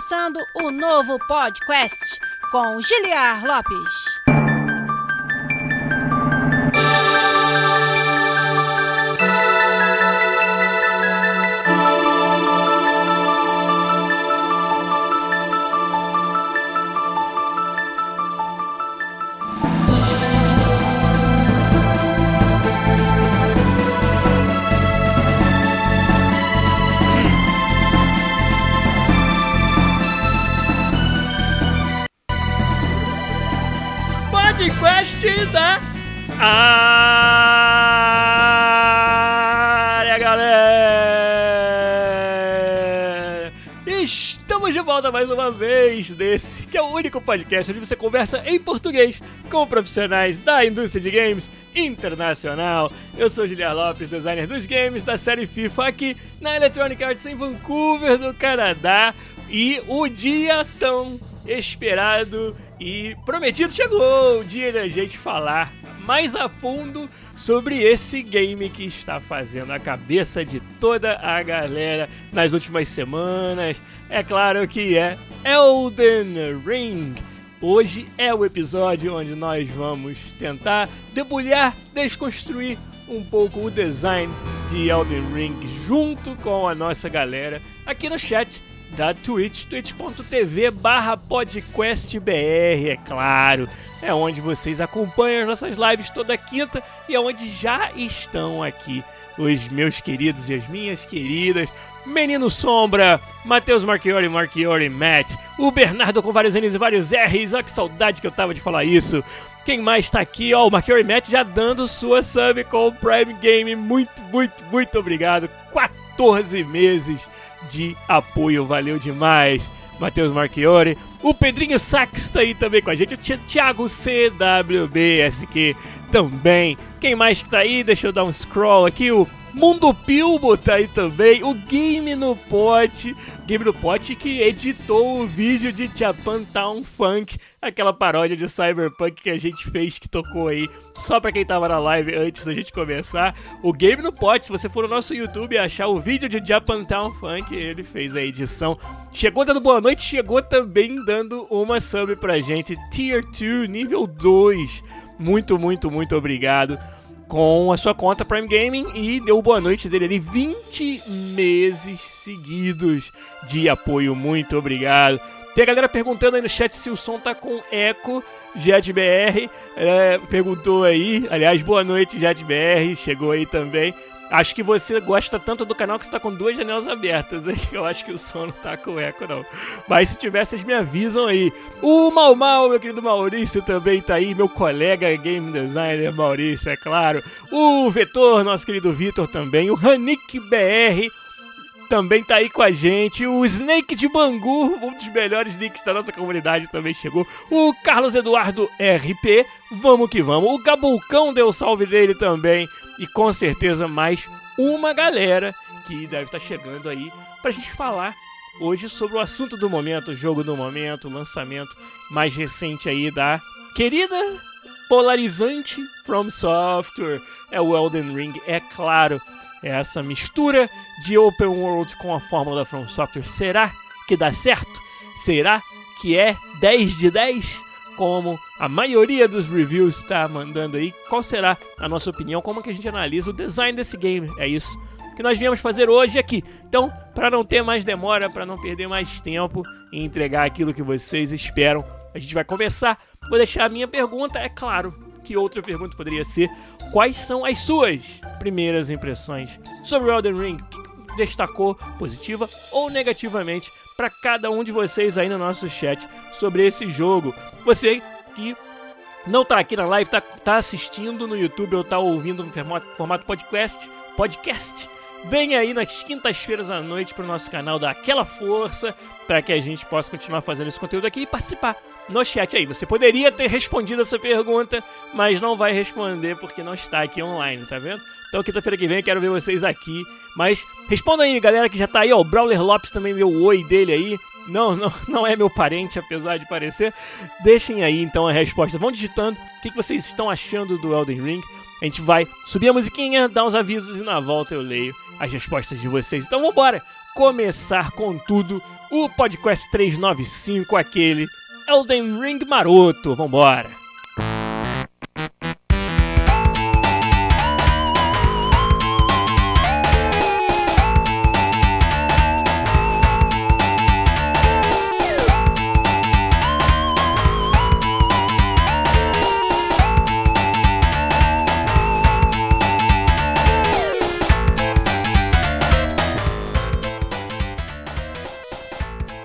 começando o novo podcast com Giliar Lopes. Único podcast onde você conversa em português com profissionais da indústria de games internacional. Eu sou Julian Lopes, designer dos games da série FIFA aqui na Electronic Arts em Vancouver, no Canadá. E o dia tão esperado e prometido chegou o dia da gente falar mais a fundo sobre esse game que está fazendo a cabeça de toda a galera nas últimas semanas. É claro que é Elden Ring. Hoje é o episódio onde nós vamos tentar debulhar, desconstruir um pouco o design de Elden Ring junto com a nossa galera aqui no chat da Twitch, twitch.tv barra podcastbr, é claro. É onde vocês acompanham as nossas lives toda quinta e é onde já estão aqui os meus queridos e as minhas queridas. Menino Sombra, Matheus Marchiori, Marchiori Matt, o Bernardo com vários N's e vários R's, olha que saudade que eu tava de falar isso. Quem mais tá aqui? Ó, o Marchiori Matt já dando sua sub com o Prime Game. Muito, muito, muito obrigado. 14 meses de apoio. Valeu demais, Matheus Marchiori. O Pedrinho Sax tá aí também com a gente. O Thiago CWBSQ também. Quem mais que tá aí? Deixa eu dar um scroll aqui. O Mundo Pilbo tá aí também. O Game no Pote. Game no Pote que editou o vídeo de Japan Town Funk. Aquela paródia de Cyberpunk que a gente fez, que tocou aí. Só pra quem tava na live antes da gente começar. O Game no Pote, se você for no nosso YouTube e achar o vídeo de Japan Town Funk, ele fez a edição. Chegou dando boa noite, chegou também dando uma sub pra gente. Tier 2, nível 2. Muito, muito, muito obrigado com a sua conta Prime Gaming e deu boa noite dele ali 20 meses seguidos de apoio. Muito obrigado. Tem a galera perguntando aí no chat se o som tá com eco. JetBR é, perguntou aí. Aliás, boa noite, JetBR. Chegou aí também. Acho que você gosta tanto do canal que você tá com duas janelas abertas aí. Eu acho que o som não tá com eco, não. Mas se tiver, vocês me avisam aí. O Mal Mal, meu querido Maurício, também tá aí. Meu colega game designer Maurício, é claro. O Vetor, nosso querido Vitor também. O Hanik BR também tá aí com a gente. O Snake de Bangu, um dos melhores nicks da nossa comunidade, também chegou. O Carlos Eduardo RP, vamos que vamos. O Gabulcão deu salve dele também. E com certeza mais uma galera que deve estar tá chegando aí pra gente falar hoje sobre o assunto do momento, o jogo do momento, o lançamento mais recente aí da querida polarizante From Software. É o Elden Ring, é claro. É essa mistura de open world com a fórmula da From Software. Será que dá certo? Será que é 10 de 10? Como a maioria dos reviews está mandando aí, qual será a nossa opinião? Como que a gente analisa o design desse game? É isso que nós viemos fazer hoje aqui. Então, para não ter mais demora, para não perder mais tempo e entregar aquilo que vocês esperam, a gente vai começar. Vou deixar a minha pergunta, é claro, que outra pergunta poderia ser: quais são as suas primeiras impressões sobre o Elden Ring? O que destacou positiva ou negativamente para cada um de vocês aí no nosso chat sobre esse jogo? Você que não tá aqui na live, tá, tá assistindo no YouTube ou tá ouvindo no formato, formato podcast, podcast Vem aí nas quintas-feiras à noite pro nosso canal dar aquela força para que a gente possa continuar fazendo esse conteúdo aqui e participar no chat aí. Você poderia ter respondido essa pergunta, mas não vai responder porque não está aqui online, tá vendo? Então quinta-feira que vem quero ver vocês aqui. Mas responda aí, galera que já tá aí, ó. O Brawler Lopes também deu o oi dele aí. Não, não, não é meu parente, apesar de parecer. Deixem aí então a resposta. Vão digitando o que vocês estão achando do Elden Ring. A gente vai subir a musiquinha, dar uns avisos e na volta eu leio as respostas de vocês. Então vamos embora começar com tudo o podcast 395, aquele Elden Ring maroto. Vambora!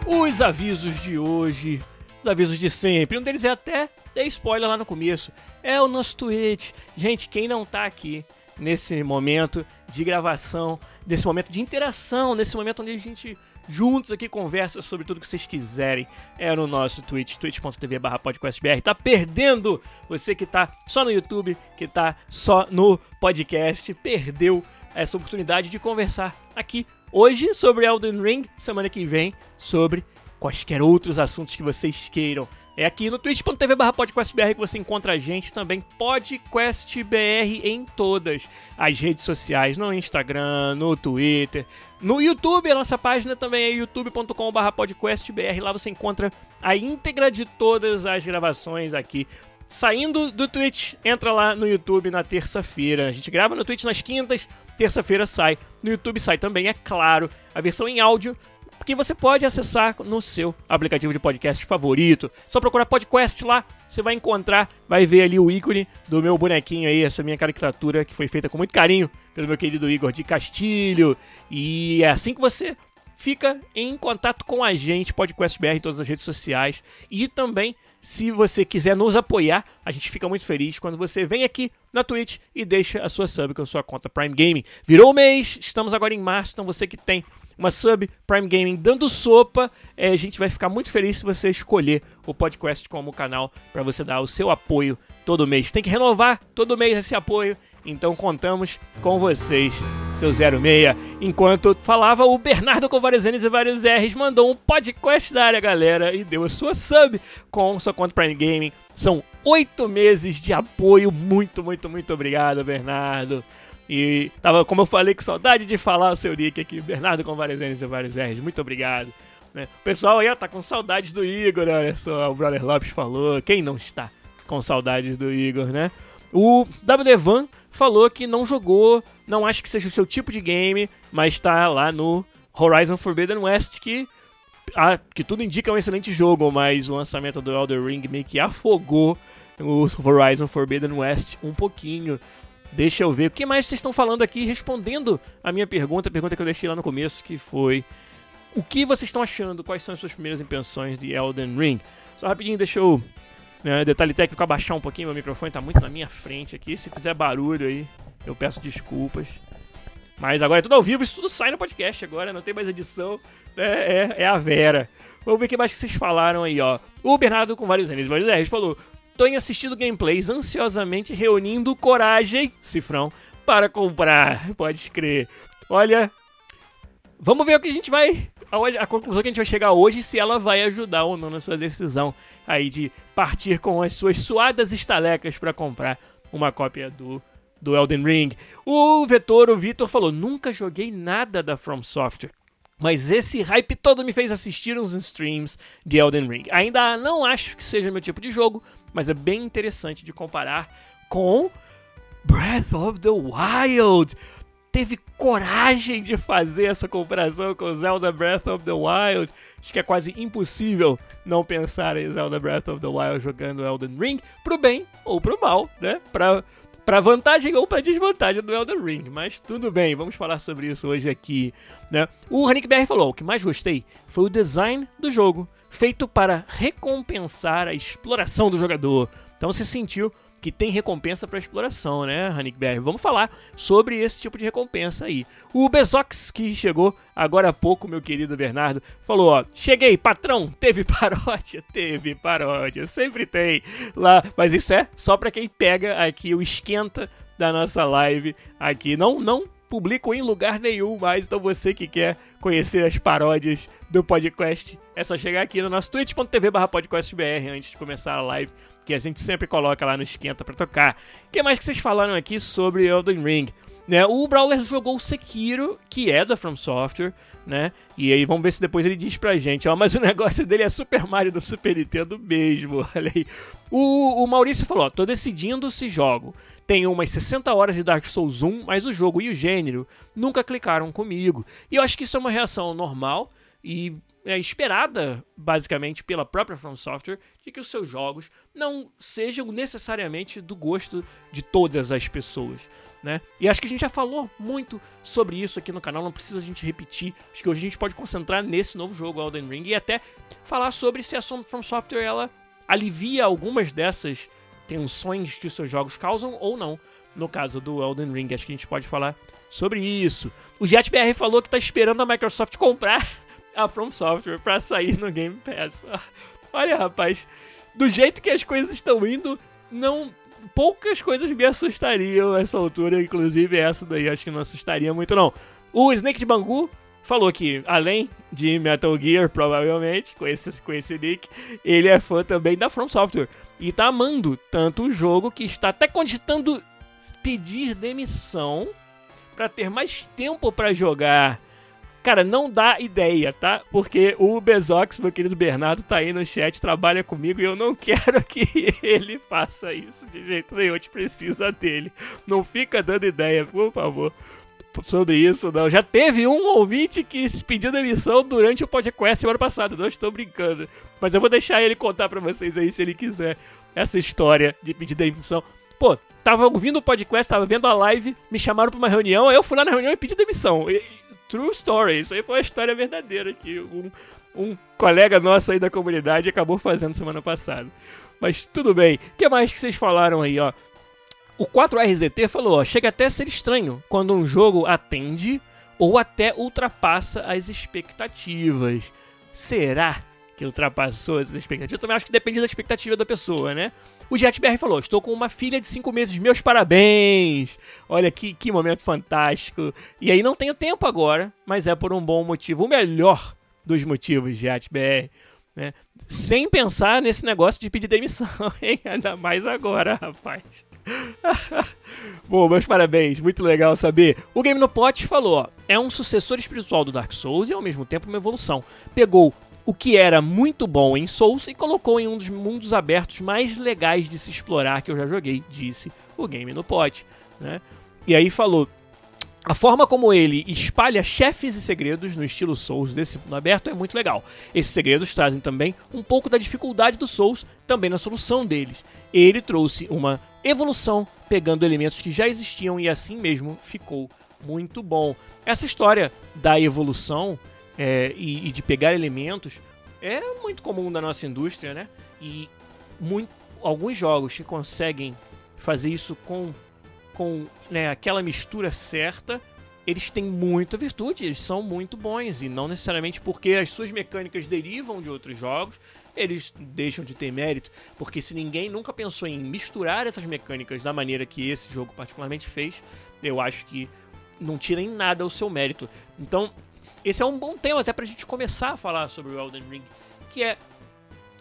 Os avisos de hoje, os avisos de sempre. Um deles é até dei spoiler lá no começo. É o nosso Twitch. Gente, quem não tá aqui nesse momento de gravação, nesse momento de interação, nesse momento onde a gente juntos aqui conversa sobre tudo que vocês quiserem, é no nosso Twitch, twitch.tv podcastbr. Tá perdendo você que tá só no YouTube, que tá só no podcast, perdeu essa oportunidade de conversar aqui hoje sobre Elden Ring, semana que vem sobre quaisquer outros assuntos que vocês queiram. É aqui no twitch.tv podcastbr que você encontra a gente também, podcastbr em todas as redes sociais, no Instagram, no Twitter, no YouTube, a nossa página também é youtube.com.br podcastbr, lá você encontra a íntegra de todas as gravações aqui Saindo do Twitch, entra lá no YouTube na terça-feira. A gente grava no Twitch nas quintas, terça-feira sai. No YouTube sai também, é claro, a versão em áudio que você pode acessar no seu aplicativo de podcast favorito. Só procurar podcast lá, você vai encontrar, vai ver ali o ícone do meu bonequinho aí, essa minha caricatura que foi feita com muito carinho pelo meu querido Igor de Castilho. E é assim que você fica em contato com a gente, Podcast BR, em todas as redes sociais. E também, se você quiser nos apoiar, a gente fica muito feliz quando você vem aqui na Twitch e deixa a sua sub com a sua conta Prime Gaming. Virou o mês, estamos agora em março, então você que tem uma sub Prime Gaming dando sopa, é, a gente vai ficar muito feliz se você escolher o podcast como canal para você dar o seu apoio todo mês. Tem que renovar todo mês esse apoio então contamos com vocês, seu 06. Enquanto falava, o Bernardo N's e vários R's mandou um podcast da área, galera, e deu a sua sub com sua conta Prime Gaming. São oito meses de apoio. Muito, muito, muito obrigado, Bernardo. E tava, como eu falei, com saudade de falar o seu nick aqui, Bernardo com vários N's e vários R's. Muito obrigado. Né? O pessoal aí tá com saudades do Igor, olha só, o Brother Lopes falou. Quem não está com saudades do Igor, né? O WD Van falou que não jogou, não acha que seja o seu tipo de game, mas está lá no Horizon Forbidden West, que, a, que tudo indica é um excelente jogo, mas o lançamento do Elder Ring meio que afogou o Horizon Forbidden West um pouquinho. Deixa eu ver. O que mais vocês estão falando aqui? Respondendo a minha pergunta, a pergunta que eu deixei lá no começo, que foi... O que vocês estão achando? Quais são as suas primeiras impressões de Elden Ring? Só rapidinho, deixa eu né? Detalhe técnico, abaixar um pouquinho, meu microfone está muito na minha frente aqui. Se fizer barulho aí, eu peço desculpas. Mas agora é tudo ao vivo, isso tudo sai no podcast agora, não tem mais edição. É, é, é a Vera. Vamos ver o que mais que vocês falaram aí, ó. O Bernardo com vários N's, vários R's falou: Tô assistindo gameplays ansiosamente reunindo coragem, cifrão, para comprar. Pode crer. Olha, vamos ver o que a gente vai. A, a conclusão que a gente vai chegar hoje, se ela vai ajudar ou não na sua decisão aí de partir com as suas suadas estalecas para comprar uma cópia do, do Elden Ring. O Vetor, o Vitor, falou: nunca joguei nada da From Software. Mas esse hype todo me fez assistir uns streams de Elden Ring. Ainda não acho que seja meu tipo de jogo, mas é bem interessante de comparar com Breath of the Wild teve coragem de fazer essa comparação com Zelda Breath of the Wild. Acho que é quase impossível não pensar em Zelda Breath of the Wild jogando Elden Ring pro bem ou pro mal, né? Pra, pra vantagem ou pra desvantagem do Elden Ring. Mas tudo bem, vamos falar sobre isso hoje aqui, né? O Hanik BR falou: o que mais gostei foi o design do jogo, feito para recompensar a exploração do jogador. Então você sentiu que tem recompensa para exploração, né, Hanik BR? Vamos falar sobre esse tipo de recompensa aí. O Bezox, que chegou agora há pouco, meu querido Bernardo, falou: ó, cheguei, patrão, teve paródia? Teve paródia, sempre tem lá, mas isso é só para quem pega aqui o esquenta da nossa live aqui. Não, não publico em lugar nenhum mais, então você que quer conhecer as paródias do podcast, é só chegar aqui no nosso twitch.tv podcastbr antes de começar a live que a gente sempre coloca lá no esquenta para tocar. O que mais que vocês falaram aqui sobre Elden Ring? Né? O Brawler jogou o Sekiro, que é da From Software, né? E aí vamos ver se depois ele diz pra gente, ó, mas o negócio dele é Super Mario do Super Nintendo mesmo, olha aí. O, o Maurício falou, ó, tô decidindo se jogo. Tenho umas 60 horas de Dark Souls 1, mas o jogo e o gênero nunca clicaram comigo. E eu acho que isso é uma reação normal e é esperada, basicamente, pela própria From Software, de que os seus jogos não sejam necessariamente do gosto de todas as pessoas. Né? E acho que a gente já falou muito sobre isso aqui no canal, não precisa a gente repetir. Acho que hoje a gente pode concentrar nesse novo jogo, Elden Ring, e até falar sobre se a From Software ela alivia algumas dessas tensões que os seus jogos causam ou não. No caso do Elden Ring, acho que a gente pode falar sobre isso. O JetBR falou que está esperando a Microsoft comprar a From Software para sair no Game Pass. Olha, rapaz, do jeito que as coisas estão indo, não poucas coisas me assustariam nessa altura, inclusive essa daí acho que não assustaria muito não. O Snake de Bangu falou que, além de Metal Gear, provavelmente, com esse, com esse nick, ele é fã também da From Software. E tá amando tanto o jogo que está até cogitando pedir demissão para ter mais tempo para jogar Cara, não dá ideia, tá? Porque o Bezox, meu querido Bernardo, tá aí no chat, trabalha comigo e eu não quero que ele faça isso de jeito nenhum. A gente precisa dele. Não fica dando ideia, por favor, sobre isso, não. Já teve um ouvinte que pediu demissão durante o podcast semana passada, não estou brincando. Mas eu vou deixar ele contar para vocês aí se ele quiser essa história de pedir demissão. Pô, tava ouvindo o podcast, tava vendo a live, me chamaram pra uma reunião, aí eu fui lá na reunião e pedi demissão. E, True story. Isso aí foi uma história verdadeira que um, um colega nosso aí da comunidade acabou fazendo semana passada. Mas tudo bem. O que mais que vocês falaram aí, ó? O 4RZT falou, ó, chega até a ser estranho quando um jogo atende ou até ultrapassa as expectativas. Será que ultrapassou as expectativas? Eu também acho que depende da expectativa da pessoa, né? O JetBR falou: Estou com uma filha de 5 meses, meus parabéns! Olha que, que momento fantástico. E aí não tenho tempo agora, mas é por um bom motivo. O melhor dos motivos, JetBR. Né? Sem pensar nesse negócio de pedir demissão, hein? Ainda mais agora, rapaz. Bom, meus parabéns, muito legal saber. O Game no Pot falou: é um sucessor espiritual do Dark Souls e ao mesmo tempo uma evolução. Pegou o que era muito bom em Souls e colocou em um dos mundos abertos mais legais de se explorar que eu já joguei, disse o Game no Pot. Né? E aí falou. A forma como ele espalha chefes e segredos no estilo Souls desse mundo aberto é muito legal. Esses segredos trazem também um pouco da dificuldade do Souls também na solução deles. Ele trouxe uma evolução pegando elementos que já existiam e assim mesmo ficou muito bom. Essa história da evolução é, e, e, de pegar elementos é muito comum da nossa indústria, né? E muito, alguns jogos que conseguem fazer isso com, com né, aquela mistura certa, eles têm muita virtude, eles são muito bons e não necessariamente porque as suas mecânicas derivam de outros jogos, eles deixam de ter mérito, porque se ninguém nunca pensou em misturar essas mecânicas da maneira que esse jogo particularmente fez, eu acho que não tira em nada o seu mérito. Então, esse é um bom tema até pra gente começar a falar sobre o Elden Ring, que é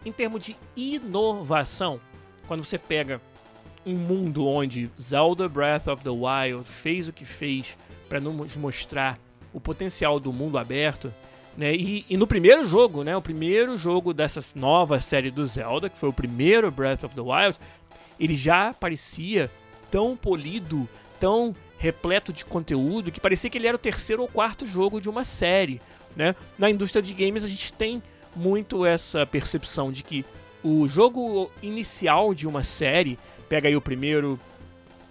em termos de inovação, quando você pega um mundo onde Zelda Breath of the Wild fez o que fez para nos mostrar o potencial do mundo aberto, né? E, e, no primeiro jogo, né, o primeiro jogo dessa nova série do Zelda, que foi o primeiro Breath of the Wild, ele já parecia tão polido, tão repleto de conteúdo que parecia que ele era o terceiro ou quarto jogo de uma série. Né? Na indústria de games a gente tem muito essa percepção de que o jogo inicial de uma série, pega aí o primeiro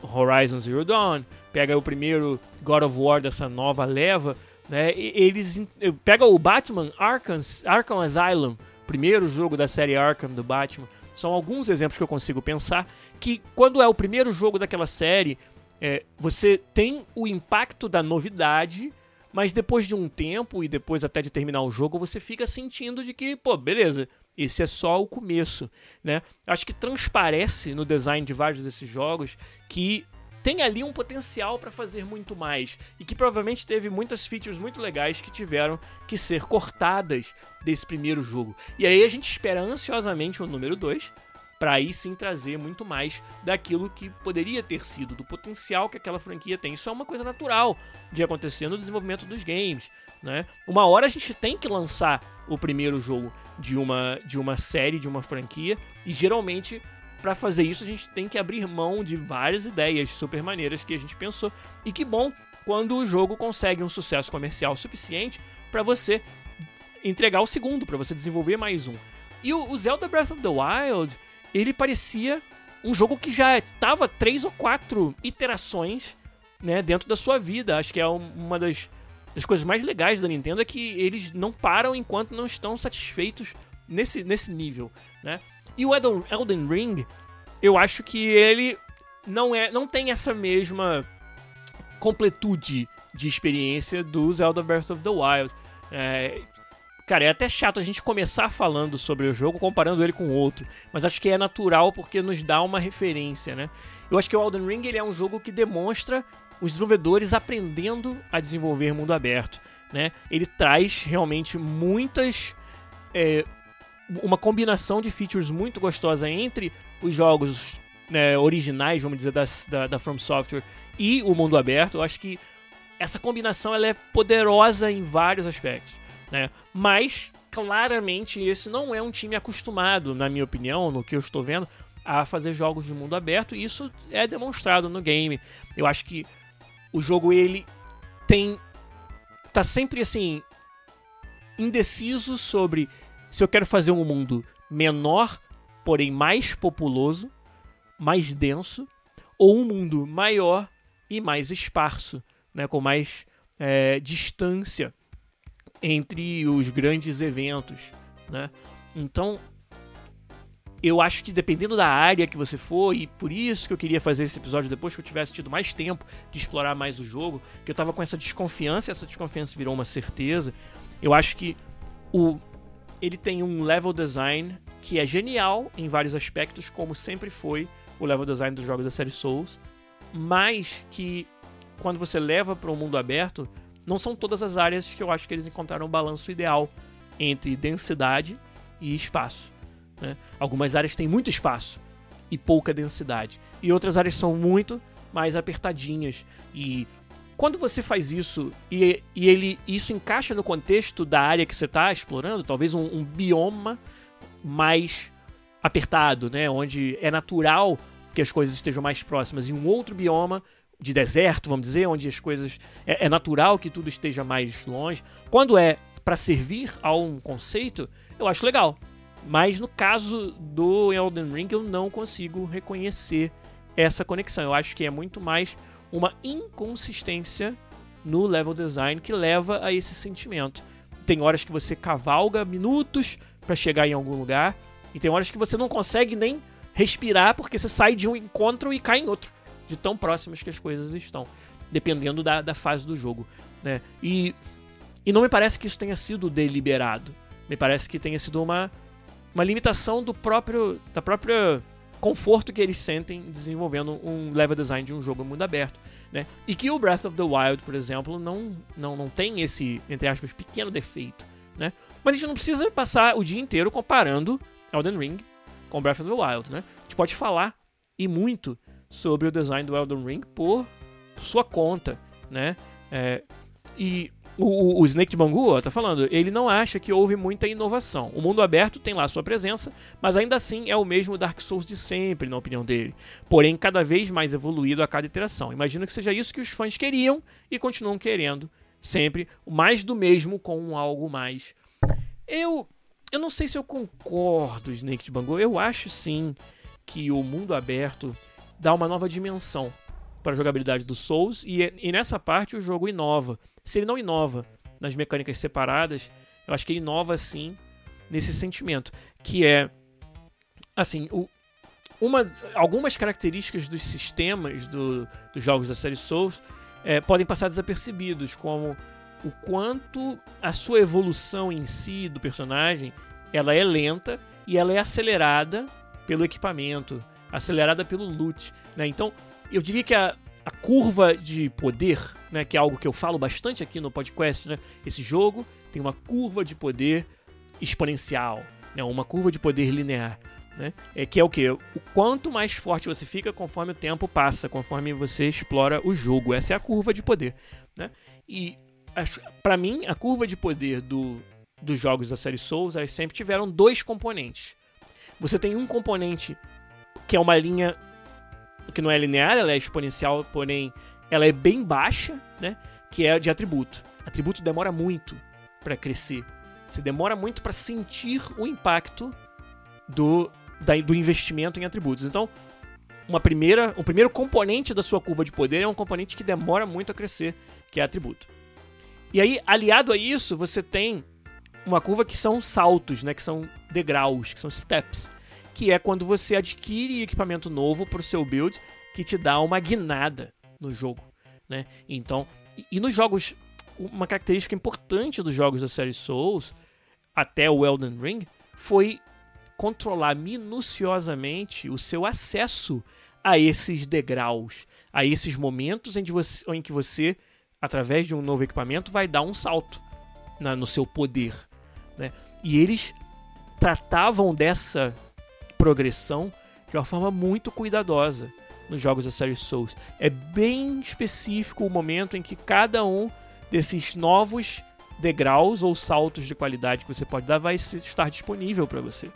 Horizon Zero Dawn, pega aí o primeiro God of War dessa nova leva, né? Eles pega o Batman Arkham, Arkham Asylum, primeiro jogo da série Arkham do Batman. São alguns exemplos que eu consigo pensar que quando é o primeiro jogo daquela série, é, você tem o impacto da novidade, mas depois de um tempo e depois até de terminar o jogo, você fica sentindo de que, pô, beleza, esse é só o começo, né? Acho que transparece no design de vários desses jogos que tem ali um potencial para fazer muito mais e que provavelmente teve muitas features muito legais que tiveram que ser cortadas desse primeiro jogo. E aí a gente espera ansiosamente o número 2 para aí sim trazer muito mais daquilo que poderia ter sido, do potencial que aquela franquia tem. Isso é uma coisa natural de acontecer no desenvolvimento dos games. Né? Uma hora a gente tem que lançar o primeiro jogo de uma, de uma série, de uma franquia, e geralmente para fazer isso a gente tem que abrir mão de várias ideias super maneiras que a gente pensou. E que bom quando o jogo consegue um sucesso comercial suficiente para você entregar o segundo, para você desenvolver mais um. E o, o Zelda Breath of the Wild ele parecia um jogo que já estava três ou quatro iterações né, dentro da sua vida. Acho que é uma das, das coisas mais legais da Nintendo é que eles não param enquanto não estão satisfeitos nesse, nesse nível. Né? E o Elden, Ring, eu acho que ele não, é, não tem essa mesma completude de experiência do Zelda Breath of the Wild. É, Cara, é até chato a gente começar falando sobre o jogo comparando ele com outro, mas acho que é natural porque nos dá uma referência, né? Eu acho que o Elden Ring ele é um jogo que demonstra os desenvolvedores aprendendo a desenvolver mundo aberto, né? Ele traz realmente muitas é, uma combinação de features muito gostosa entre os jogos né, originais, vamos dizer, da, da, da From Software e o mundo aberto. Eu acho que essa combinação ela é poderosa em vários aspectos né? Mas claramente esse não é um time acostumado, na minha opinião, no que eu estou vendo, a fazer jogos de mundo aberto, e isso é demonstrado no game. Eu acho que o jogo ele tem tá sempre assim indeciso sobre se eu quero fazer um mundo menor, porém mais populoso, mais denso, ou um mundo maior e mais esparso, né, com mais é, distância entre os grandes eventos, né? Então, eu acho que dependendo da área que você for, e por isso que eu queria fazer esse episódio depois que eu tivesse tido mais tempo de explorar mais o jogo, que eu tava com essa desconfiança, e essa desconfiança virou uma certeza. Eu acho que o ele tem um level design que é genial em vários aspectos, como sempre foi o level design dos jogos da série Souls, mas que quando você leva para o mundo aberto, não são todas as áreas que eu acho que eles encontraram o balanço ideal entre densidade e espaço. Né? Algumas áreas têm muito espaço e pouca densidade, e outras áreas são muito mais apertadinhas. E quando você faz isso e, e ele isso encaixa no contexto da área que você está explorando, talvez um, um bioma mais apertado, né? onde é natural que as coisas estejam mais próximas, e um outro bioma de deserto, vamos dizer, onde as coisas. É, é natural que tudo esteja mais longe. Quando é para servir a um conceito, eu acho legal. Mas no caso do Elden Ring, eu não consigo reconhecer essa conexão. Eu acho que é muito mais uma inconsistência no level design que leva a esse sentimento. Tem horas que você cavalga minutos para chegar em algum lugar, e tem horas que você não consegue nem respirar porque você sai de um encontro e cai em outro de tão próximas que as coisas estão, dependendo da, da fase do jogo. Né? E, e não me parece que isso tenha sido deliberado. Me parece que tenha sido uma, uma limitação do próprio da própria conforto que eles sentem desenvolvendo um level design de um jogo mundo aberto. Né? E que o Breath of the Wild, por exemplo, não, não, não tem esse, entre aspas, pequeno defeito. Né? Mas a gente não precisa passar o dia inteiro comparando Elden Ring com Breath of the Wild. Né? A gente pode falar e muito sobre o design do Elden Ring por sua conta, né? É, e o, o, Snake de Bangu tá falando, ele não acha que houve muita inovação. O mundo aberto tem lá sua presença, mas ainda assim é o mesmo Dark Souls de sempre, na opinião dele. Porém, cada vez mais evoluído a cada iteração. Imagino que seja isso que os fãs queriam e continuam querendo. Sempre mais do mesmo com algo mais. Eu, eu não sei se eu concordo, Snake de Bangu. Eu acho sim que o mundo aberto dá uma nova dimensão para a jogabilidade do Souls e, e nessa parte o jogo inova. Se ele não inova nas mecânicas separadas, eu acho que ele inova sim nesse sentimento, que é assim, o, uma, algumas características dos sistemas do, dos jogos da série Souls é, podem passar desapercebidos, como o quanto a sua evolução em si do personagem ela é lenta e ela é acelerada pelo equipamento, acelerada pelo loot, né? Então, eu diria que a, a curva de poder, né, que é algo que eu falo bastante aqui no podcast, né? Esse jogo tem uma curva de poder exponencial, né? Uma curva de poder linear. né? É que é o que? O quanto mais forte você fica conforme o tempo passa, conforme você explora o jogo. Essa é a curva de poder, né? E para mim, a curva de poder do, dos jogos da série Souls, elas sempre tiveram dois componentes. Você tem um componente que é uma linha que não é linear, ela é exponencial, porém ela é bem baixa, né? Que é de atributo. Atributo demora muito para crescer. Você demora muito para sentir o impacto do, da, do investimento em atributos. Então, uma primeira, o primeiro componente da sua curva de poder é um componente que demora muito a crescer, que é atributo. E aí, aliado a isso, você tem uma curva que são saltos, né, que são degraus, que são steps, que é quando você adquire equipamento novo para o seu build, que te dá uma guinada no jogo, né? Então, e, e nos jogos, uma característica importante dos jogos da série Souls, até o Elden Ring, foi controlar minuciosamente o seu acesso a esses degraus, a esses momentos em, você, em que você, através de um novo equipamento, vai dar um salto na, no seu poder. Né? E eles tratavam dessa progressão de uma forma muito cuidadosa nos jogos da série Souls. É bem específico o momento em que cada um desses novos degraus ou saltos de qualidade que você pode dar vai estar disponível para você.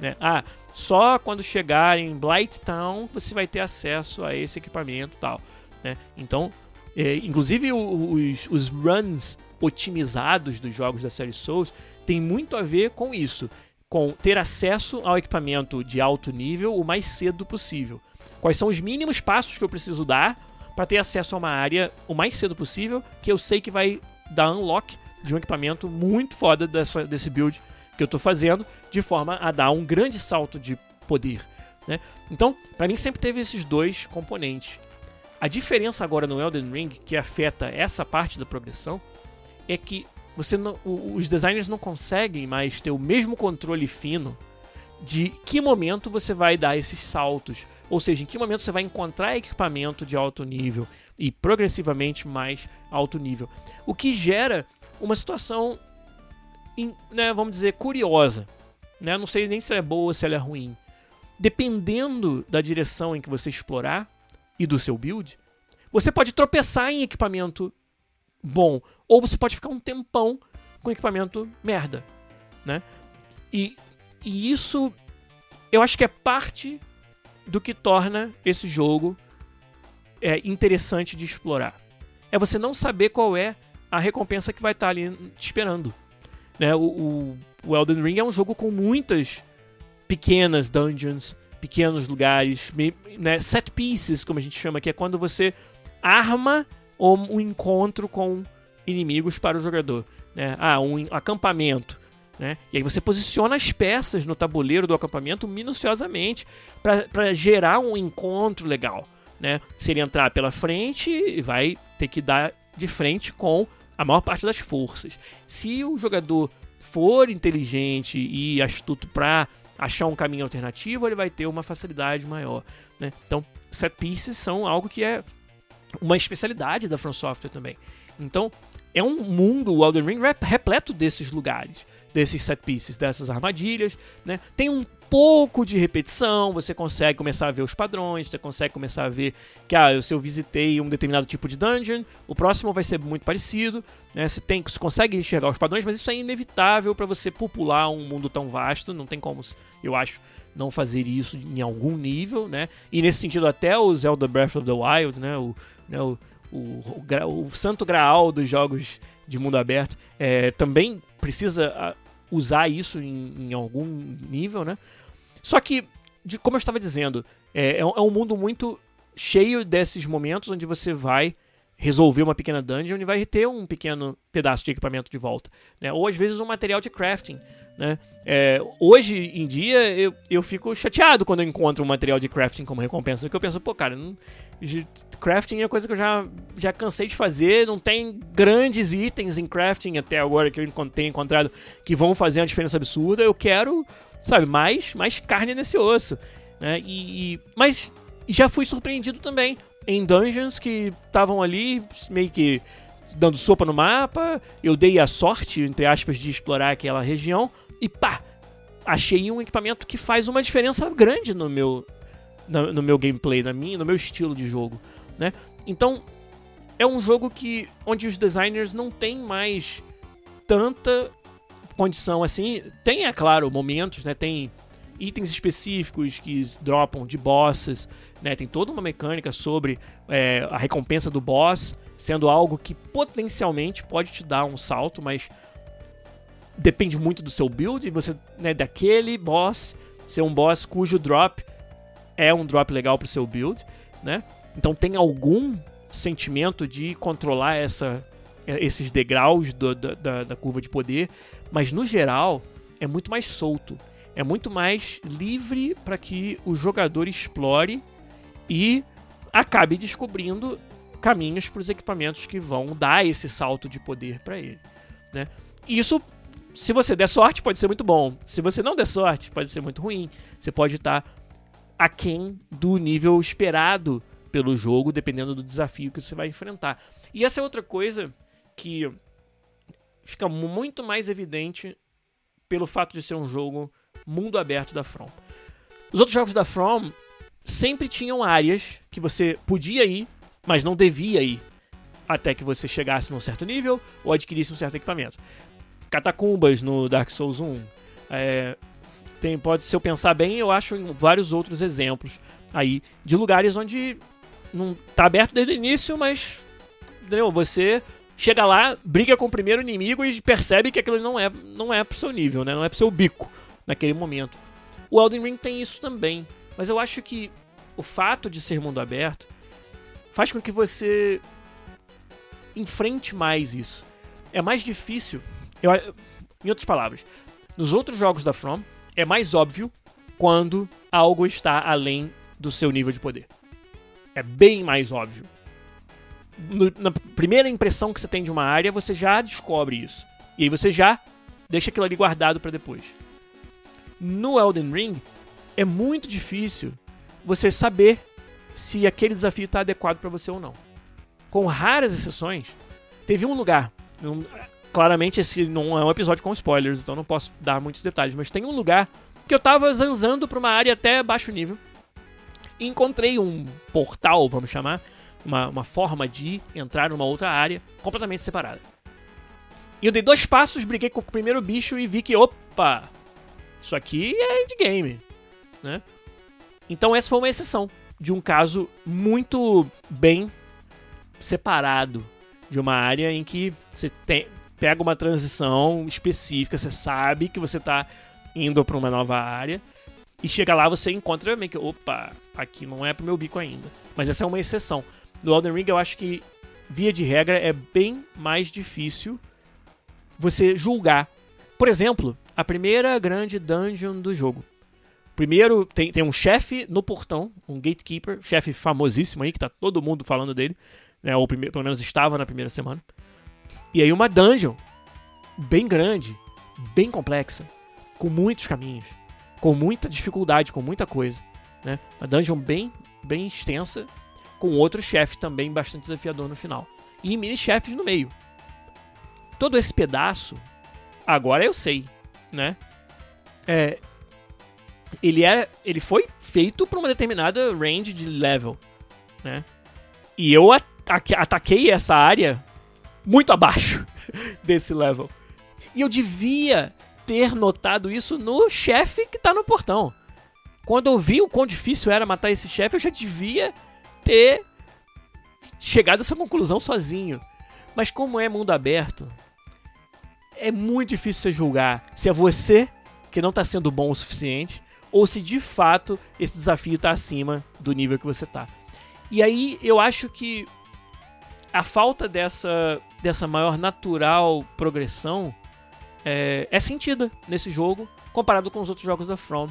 Né? Ah, só quando chegar em Blight Town você vai ter acesso a esse equipamento tal. Né? Então, é, inclusive os, os runs otimizados dos jogos da série Souls tem muito a ver com isso, com ter acesso ao equipamento de alto nível o mais cedo possível. Quais são os mínimos passos que eu preciso dar para ter acesso a uma área o mais cedo possível, que eu sei que vai dar unlock de um equipamento muito foda dessa, desse build que eu estou fazendo, de forma a dar um grande salto de poder. Né? Então, para mim sempre teve esses dois componentes. A diferença agora no Elden Ring que afeta essa parte da progressão é que você não, os designers não conseguem mais ter o mesmo controle fino de que momento você vai dar esses saltos, ou seja, em que momento você vai encontrar equipamento de alto nível e progressivamente mais alto nível, o que gera uma situação, né, vamos dizer, curiosa. Né? Não sei nem se ela é boa ou se ela é ruim. Dependendo da direção em que você explorar e do seu build, você pode tropeçar em equipamento bom, ou você pode ficar um tempão com equipamento merda, né? E, e isso eu acho que é parte do que torna esse jogo é, interessante de explorar. É você não saber qual é a recompensa que vai estar ali te esperando. Né? O, o, o Elden Ring é um jogo com muitas pequenas dungeons, pequenos lugares, né? set pieces, como a gente chama, que é quando você arma ou um encontro com inimigos para o jogador. Né? Ah, um acampamento. Né? E aí você posiciona as peças no tabuleiro do acampamento minuciosamente para gerar um encontro legal. Né? Se ele entrar pela frente, vai ter que dar de frente com a maior parte das forças. Se o jogador for inteligente e astuto para achar um caminho alternativo, ele vai ter uma facilidade maior. Né? Então, set pieces são algo que é uma especialidade da From Software também. Então, é um mundo, o Elden Ring, repleto desses lugares, desses set pieces, dessas armadilhas, né? Tem um pouco de repetição, você consegue começar a ver os padrões, você consegue começar a ver que, ah, se eu visitei um determinado tipo de dungeon, o próximo vai ser muito parecido, né? Você, tem, você consegue enxergar os padrões, mas isso é inevitável para você popular um mundo tão vasto, não tem como, eu acho, não fazer isso em algum nível, né? E nesse sentido até o Zelda Breath of the Wild, né? O, né, o, o, o, o santo graal dos jogos de mundo aberto é, também precisa ah, usar isso em, em, algum nível, né? Só que, de, como eu estava dizendo, é, é um mundo muito cheio desses momentos onde você vai resolver uma pequena dungeon e vai ter um pequeno pedaço de equipamento de volta. Né? Ou às vezes um material de crafting. Né? É, hoje em dia eu, eu fico chateado quando eu encontro um material de crafting como recompensa, porque eu penso, pô, cara, não, crafting é coisa que eu já, já cansei de fazer, não tem grandes itens em crafting até agora que eu tenho encontrado que vão fazer uma diferença absurda. Eu quero, sabe, mais, mais carne nesse osso. Né? E, e, mas já fui surpreendido também em dungeons que estavam ali meio que dando sopa no mapa. Eu dei a sorte, entre aspas, de explorar aquela região e pá! achei um equipamento que faz uma diferença grande no meu, no, no meu gameplay, na minha, no meu estilo de jogo, né? Então, é um jogo que onde os designers não têm mais tanta condição assim. Tem, é claro, momentos, né? Tem itens específicos que dropam de bosses, né? Tem toda uma mecânica sobre é, a recompensa do boss sendo algo que potencialmente pode te dar um salto, mas depende muito do seu build, você, né, daquele boss ser um boss cujo drop é um drop legal pro seu build, né? Então tem algum sentimento de controlar essa, esses degraus do, da, da curva de poder, mas no geral é muito mais solto, é muito mais livre para que o jogador explore e acabe descobrindo caminhos para os equipamentos que vão dar esse salto de poder para ele, né? Isso se você der sorte, pode ser muito bom. Se você não der sorte, pode ser muito ruim. Você pode estar aquém do nível esperado pelo jogo, dependendo do desafio que você vai enfrentar. E essa é outra coisa que fica muito mais evidente pelo fato de ser um jogo mundo aberto da From. Os outros jogos da From sempre tinham áreas que você podia ir, mas não devia ir até que você chegasse num certo nível ou adquirisse um certo equipamento catacumbas no Dark Souls 1. É, tem, pode, se eu pensar bem, eu acho vários outros exemplos aí de lugares onde não tá aberto desde o início, mas entendeu? você chega lá, briga com o primeiro inimigo e percebe que aquilo não é, não é pro seu nível, né? Não é pro seu bico naquele momento. O Elden Ring tem isso também, mas eu acho que o fato de ser mundo aberto faz com que você enfrente mais isso. É mais difícil eu, em outras palavras, nos outros jogos da From, é mais óbvio quando algo está além do seu nível de poder. É bem mais óbvio. No, na primeira impressão que você tem de uma área, você já descobre isso. E aí você já deixa aquilo ali guardado para depois. No Elden Ring, é muito difícil você saber se aquele desafio está adequado para você ou não. Com raras exceções, teve um lugar, Claramente esse não é um episódio com spoilers, então não posso dar muitos detalhes, mas tem um lugar que eu tava zanzando pra uma área até baixo nível e encontrei um portal, vamos chamar, uma, uma forma de entrar numa outra área completamente separada. E eu dei dois passos, briguei com o primeiro bicho e vi que, opa, isso aqui é endgame, né? Então essa foi uma exceção de um caso muito bem separado de uma área em que você tem, pega uma transição específica, você sabe que você está indo para uma nova área e chega lá você encontra meio que, opa, aqui não é pro meu bico ainda. Mas essa é uma exceção. No Elden Ring eu acho que via de regra é bem mais difícil você julgar. Por exemplo, a primeira grande dungeon do jogo. Primeiro tem, tem um chefe no portão, um gatekeeper, chefe famosíssimo aí que tá todo mundo falando dele, né, ou primeiro, pelo menos estava na primeira semana. E aí uma dungeon bem grande, bem complexa, com muitos caminhos, com muita dificuldade, com muita coisa, né? Uma dungeon bem, bem extensa, com outro chefe também bastante desafiador no final. E mini chefes no meio. Todo esse pedaço, agora eu sei, né? É, ele é, ele foi feito para uma determinada range de level, né? E eu ataquei essa área muito abaixo desse level. E eu devia ter notado isso no chefe que tá no portão. Quando eu vi o quão difícil era matar esse chefe, eu já devia ter chegado a essa conclusão sozinho. Mas como é mundo aberto, é muito difícil você julgar se é você que não está sendo bom o suficiente ou se de fato esse desafio está acima do nível que você está. E aí eu acho que a falta dessa, dessa maior natural progressão é, é sentida nesse jogo comparado com os outros jogos da From.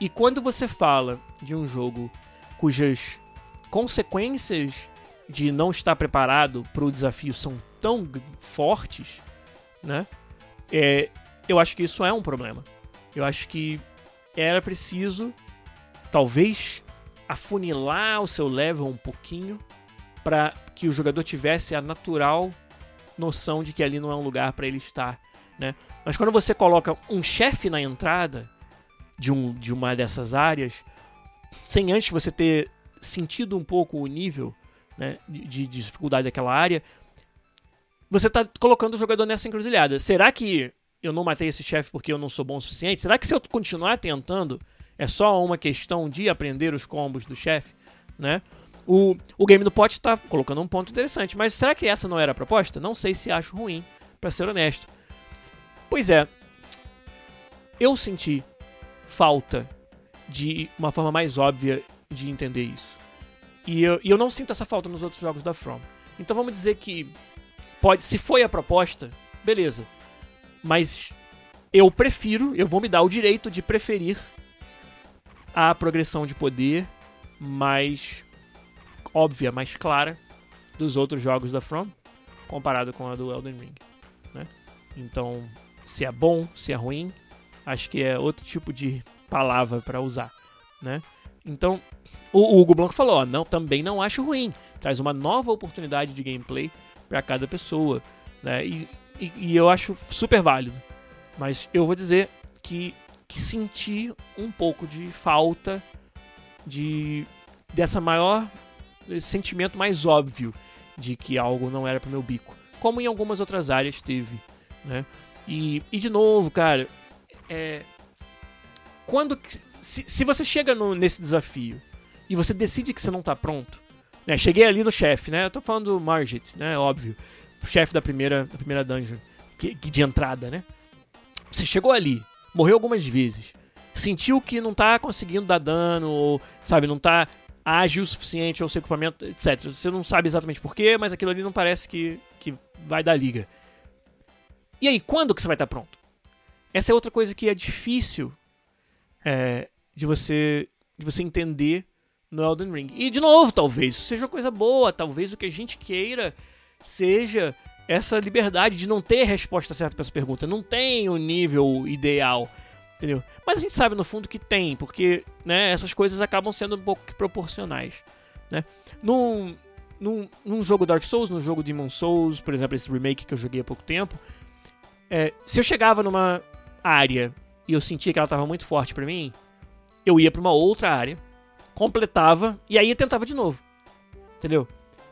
E quando você fala de um jogo cujas consequências de não estar preparado para o desafio são tão fortes, né? É, eu acho que isso é um problema. Eu acho que era preciso, talvez, afunilar o seu level um pouquinho para que o jogador tivesse a natural noção de que ali não é um lugar para ele estar, né? Mas quando você coloca um chefe na entrada, de, um, de uma dessas áreas sem antes você ter sentido um pouco o nível né, de, de dificuldade daquela área, você está colocando o jogador nessa encruzilhada. Será que eu não matei esse chefe porque eu não sou bom o suficiente? Será que se eu continuar tentando, é só uma questão de aprender os combos do chefe? Né? O, o Game do Pot está colocando um ponto interessante, mas será que essa não era a proposta? Não sei se acho ruim, para ser honesto. Pois é, eu senti falta de uma forma mais óbvia de entender isso. E eu, e eu não sinto essa falta nos outros jogos da From. Então vamos dizer que pode, se foi a proposta, beleza. Mas eu prefiro, eu vou me dar o direito de preferir a progressão de poder mais óbvia, mais clara dos outros jogos da From, comparado com a do Elden Ring. Né? Então, se é bom, se é ruim, acho que é outro tipo de palavra para usar. Né? Então, o, Hugo Blanco falou: ó, não, também não acho ruim. Traz uma nova oportunidade de gameplay para cada pessoa. Né? E, e, e, eu acho super válido. Mas eu vou dizer que, que senti um pouco de falta de dessa maior esse sentimento mais óbvio de que algo não era para meu bico, como em algumas outras áreas teve, né? E, e de novo, cara, é, quando se, se você chega no, nesse desafio e você decide que você não tá pronto, né? Cheguei ali no chefe, né? Eu tô falando do Margit, né? Óbvio, chefe da primeira, da primeira dungeon, que de entrada, né? Você chegou ali, morreu algumas vezes, sentiu que não tá conseguindo dar dano, ou, sabe, não tá ágil o suficiente ao seu equipamento, etc. Você não sabe exatamente porquê, mas aquilo ali não parece que, que vai dar liga. E aí, quando que você vai estar pronto? Essa é outra coisa que é difícil é, de você de você entender no Elden Ring. E de novo, talvez isso seja uma coisa boa, talvez o que a gente queira seja essa liberdade de não ter resposta certa para essa pergunta, não tem o nível ideal. Entendeu? Mas a gente sabe no fundo que tem, porque né, essas coisas acabam sendo um pouco proporcionais. Né? Num, num, num jogo Dark Souls, no jogo Demon Souls, por exemplo, esse remake que eu joguei há pouco tempo, é, se eu chegava numa área e eu sentia que ela estava muito forte para mim, eu ia para uma outra área, completava e aí tentava de novo. Entendeu?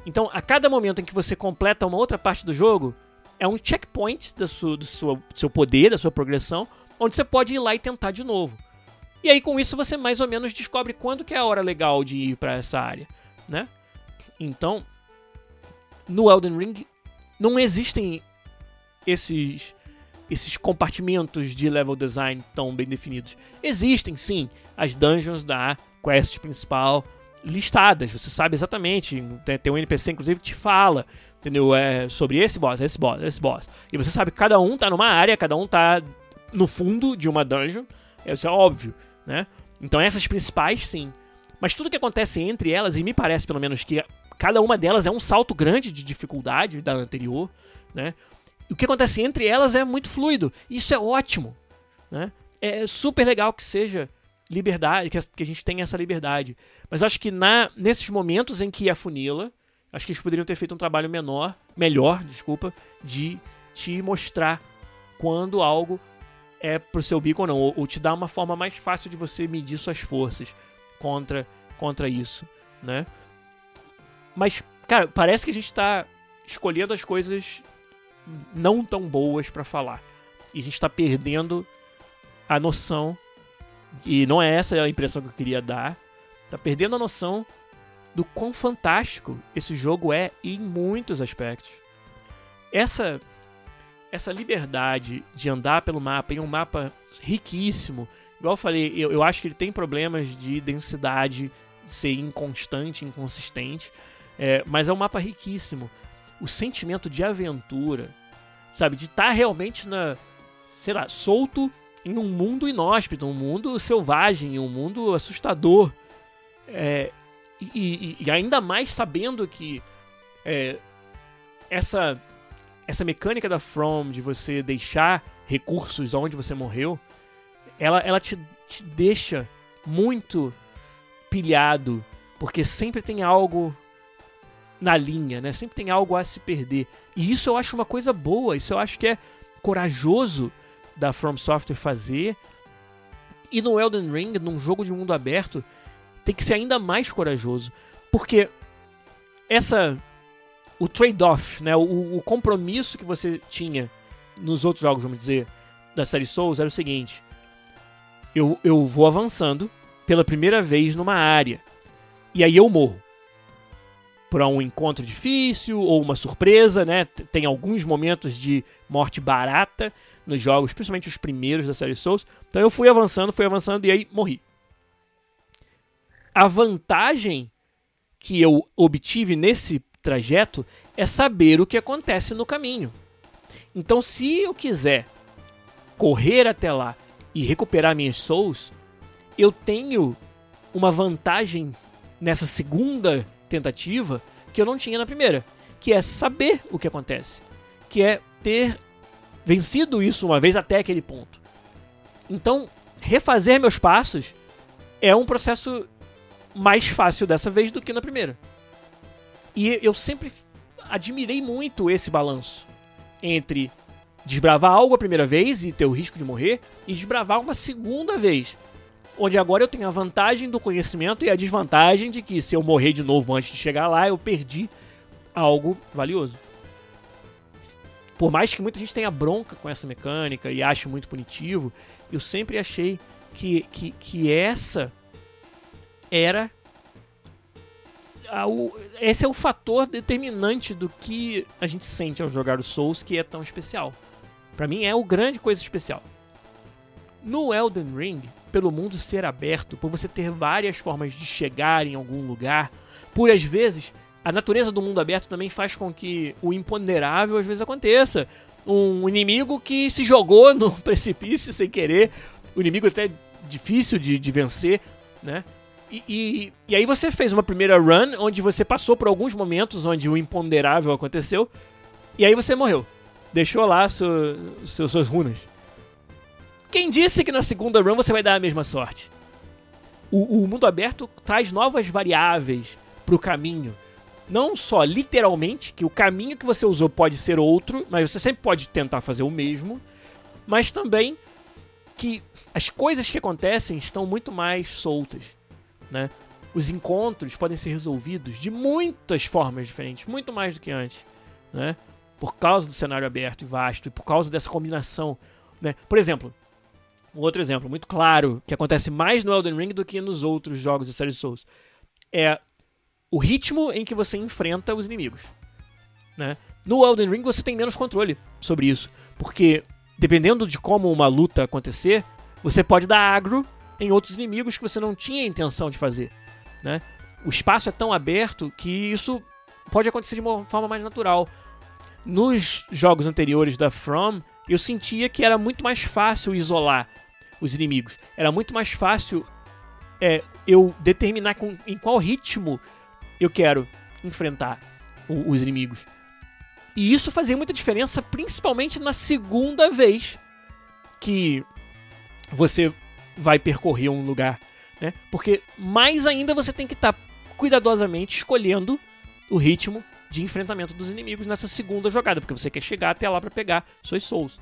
Então, a cada momento em que você completa uma outra parte do jogo, é um checkpoint do seu, do seu poder, da sua progressão, onde você pode ir lá e tentar de novo. E aí com isso você mais ou menos descobre quando que é a hora legal de ir para essa área, né? Então, no Elden Ring não existem esses esses compartimentos de level design tão bem definidos. Existem sim as dungeons da quest principal listadas, você sabe exatamente, tem, tem um NPC inclusive que te fala, entendeu? É sobre esse boss, esse boss, esse boss. E você sabe que cada um tá numa área, cada um tá no fundo de uma dungeon, isso é óbvio, né? Então essas principais, sim. Mas tudo que acontece entre elas, e me parece pelo menos que cada uma delas é um salto grande de dificuldade da anterior, né? o que acontece entre elas é muito fluido. Isso é ótimo, né? É super legal que seja liberdade, que a gente tenha essa liberdade. Mas acho que na, nesses momentos em que afunila, acho que eles poderiam ter feito um trabalho menor, melhor, desculpa, de te mostrar quando algo é pro seu bico ou não, ou, ou te dá uma forma mais fácil de você medir suas forças contra, contra isso, né? Mas, cara, parece que a gente tá escolhendo as coisas não tão boas para falar. E a gente tá perdendo a noção, e não é essa a impressão que eu queria dar, tá perdendo a noção do quão fantástico esse jogo é em muitos aspectos. Essa essa liberdade de andar pelo mapa em um mapa riquíssimo. Igual eu falei, eu, eu acho que ele tem problemas de densidade, de ser inconstante, inconsistente. É, mas é um mapa riquíssimo. O sentimento de aventura, sabe? De estar tá realmente na. sei lá, solto em um mundo inóspito, um mundo selvagem, um mundo assustador. É, e, e, e, ainda mais sabendo que é, essa essa mecânica da From de você deixar recursos onde você morreu, ela, ela te, te deixa muito pilhado, porque sempre tem algo na linha, né? Sempre tem algo a se perder. E isso eu acho uma coisa boa, isso eu acho que é corajoso da From Software fazer. E no Elden Ring, num jogo de mundo aberto, tem que ser ainda mais corajoso. Porque essa. O trade-off, né? O, o, compromisso que você tinha nos outros jogos, vamos dizer, da série Souls era o seguinte: eu, eu vou avançando pela primeira vez numa área. E aí eu morro. Para um encontro difícil ou uma surpresa, né? Tem alguns momentos de morte barata nos jogos, principalmente os primeiros da série Souls. Então eu fui avançando, fui avançando e aí morri. A vantagem que eu obtive nesse trajeto é saber o que acontece no caminho. Então, se eu quiser correr até lá e recuperar minhas souls, eu tenho uma vantagem nessa segunda tentativa que eu não tinha na primeira, que é saber o que acontece, que é ter vencido isso uma vez até aquele ponto. Então, refazer meus passos é um processo mais fácil dessa vez do que na primeira. E eu sempre admirei muito esse balanço entre desbravar algo a primeira vez e ter o risco de morrer e desbravar uma segunda vez. Onde agora eu tenho a vantagem do conhecimento e a desvantagem de que se eu morrer de novo antes de chegar lá, eu perdi algo valioso. Por mais que muita gente tenha bronca com essa mecânica e ache muito punitivo, eu sempre achei que, que, que essa era. A, o, esse é o fator determinante do que a gente sente ao jogar o Souls que é tão especial. Para mim é o grande coisa especial. No Elden Ring, pelo mundo ser aberto, por você ter várias formas de chegar em algum lugar, por às vezes a natureza do mundo aberto também faz com que o imponderável às vezes aconteça. Um inimigo que se jogou no precipício sem querer, o inimigo até difícil de, de vencer, né? E, e, aí você fez uma primeira run onde você passou por alguns momentos onde o imponderável aconteceu, e aí você morreu. Deixou lá seu, suas runas. Quem disse que na segunda run você vai dar a mesma sorte? O, o mundo aberto traz novas variáveis para o caminho não só literalmente, que o caminho que você usou pode ser outro, mas você sempre pode tentar fazer o mesmo, mas também que as coisas que acontecem estão muito mais soltas, né? Os encontros podem ser resolvidos de muitas formas diferentes, muito mais do que antes, né? Por causa do cenário aberto e vasto e por causa dessa combinação, né? Por exemplo, um outro exemplo muito claro que acontece mais no Elden Ring do que nos outros jogos da série Souls é o ritmo em que você enfrenta os inimigos. Né? No Elden Ring você tem menos controle sobre isso, porque dependendo de como uma luta acontecer, você pode dar agro em outros inimigos que você não tinha intenção de fazer. Né? O espaço é tão aberto que isso pode acontecer de uma forma mais natural. Nos jogos anteriores da From, eu sentia que era muito mais fácil isolar os inimigos. Era muito mais fácil é, eu determinar com, em qual ritmo eu quero enfrentar o, os inimigos. E isso fazia muita diferença, principalmente na segunda vez que você vai percorrer um lugar, né? Porque mais ainda você tem que estar tá cuidadosamente escolhendo o ritmo de enfrentamento dos inimigos nessa segunda jogada, porque você quer chegar até lá para pegar suas souls.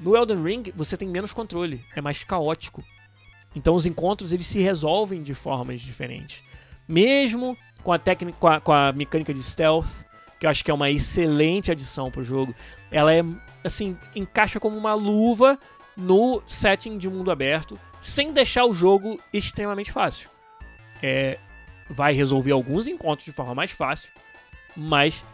No Elden Ring você tem menos controle, é mais caótico. Então os encontros eles se resolvem de formas diferentes. Mesmo com a técnica, com a, com a mecânica de stealth, que eu acho que é uma excelente adição pro jogo. Ela é assim, encaixa como uma luva no setting de mundo aberto, sem deixar o jogo extremamente fácil. É, vai resolver alguns encontros de forma mais fácil, mas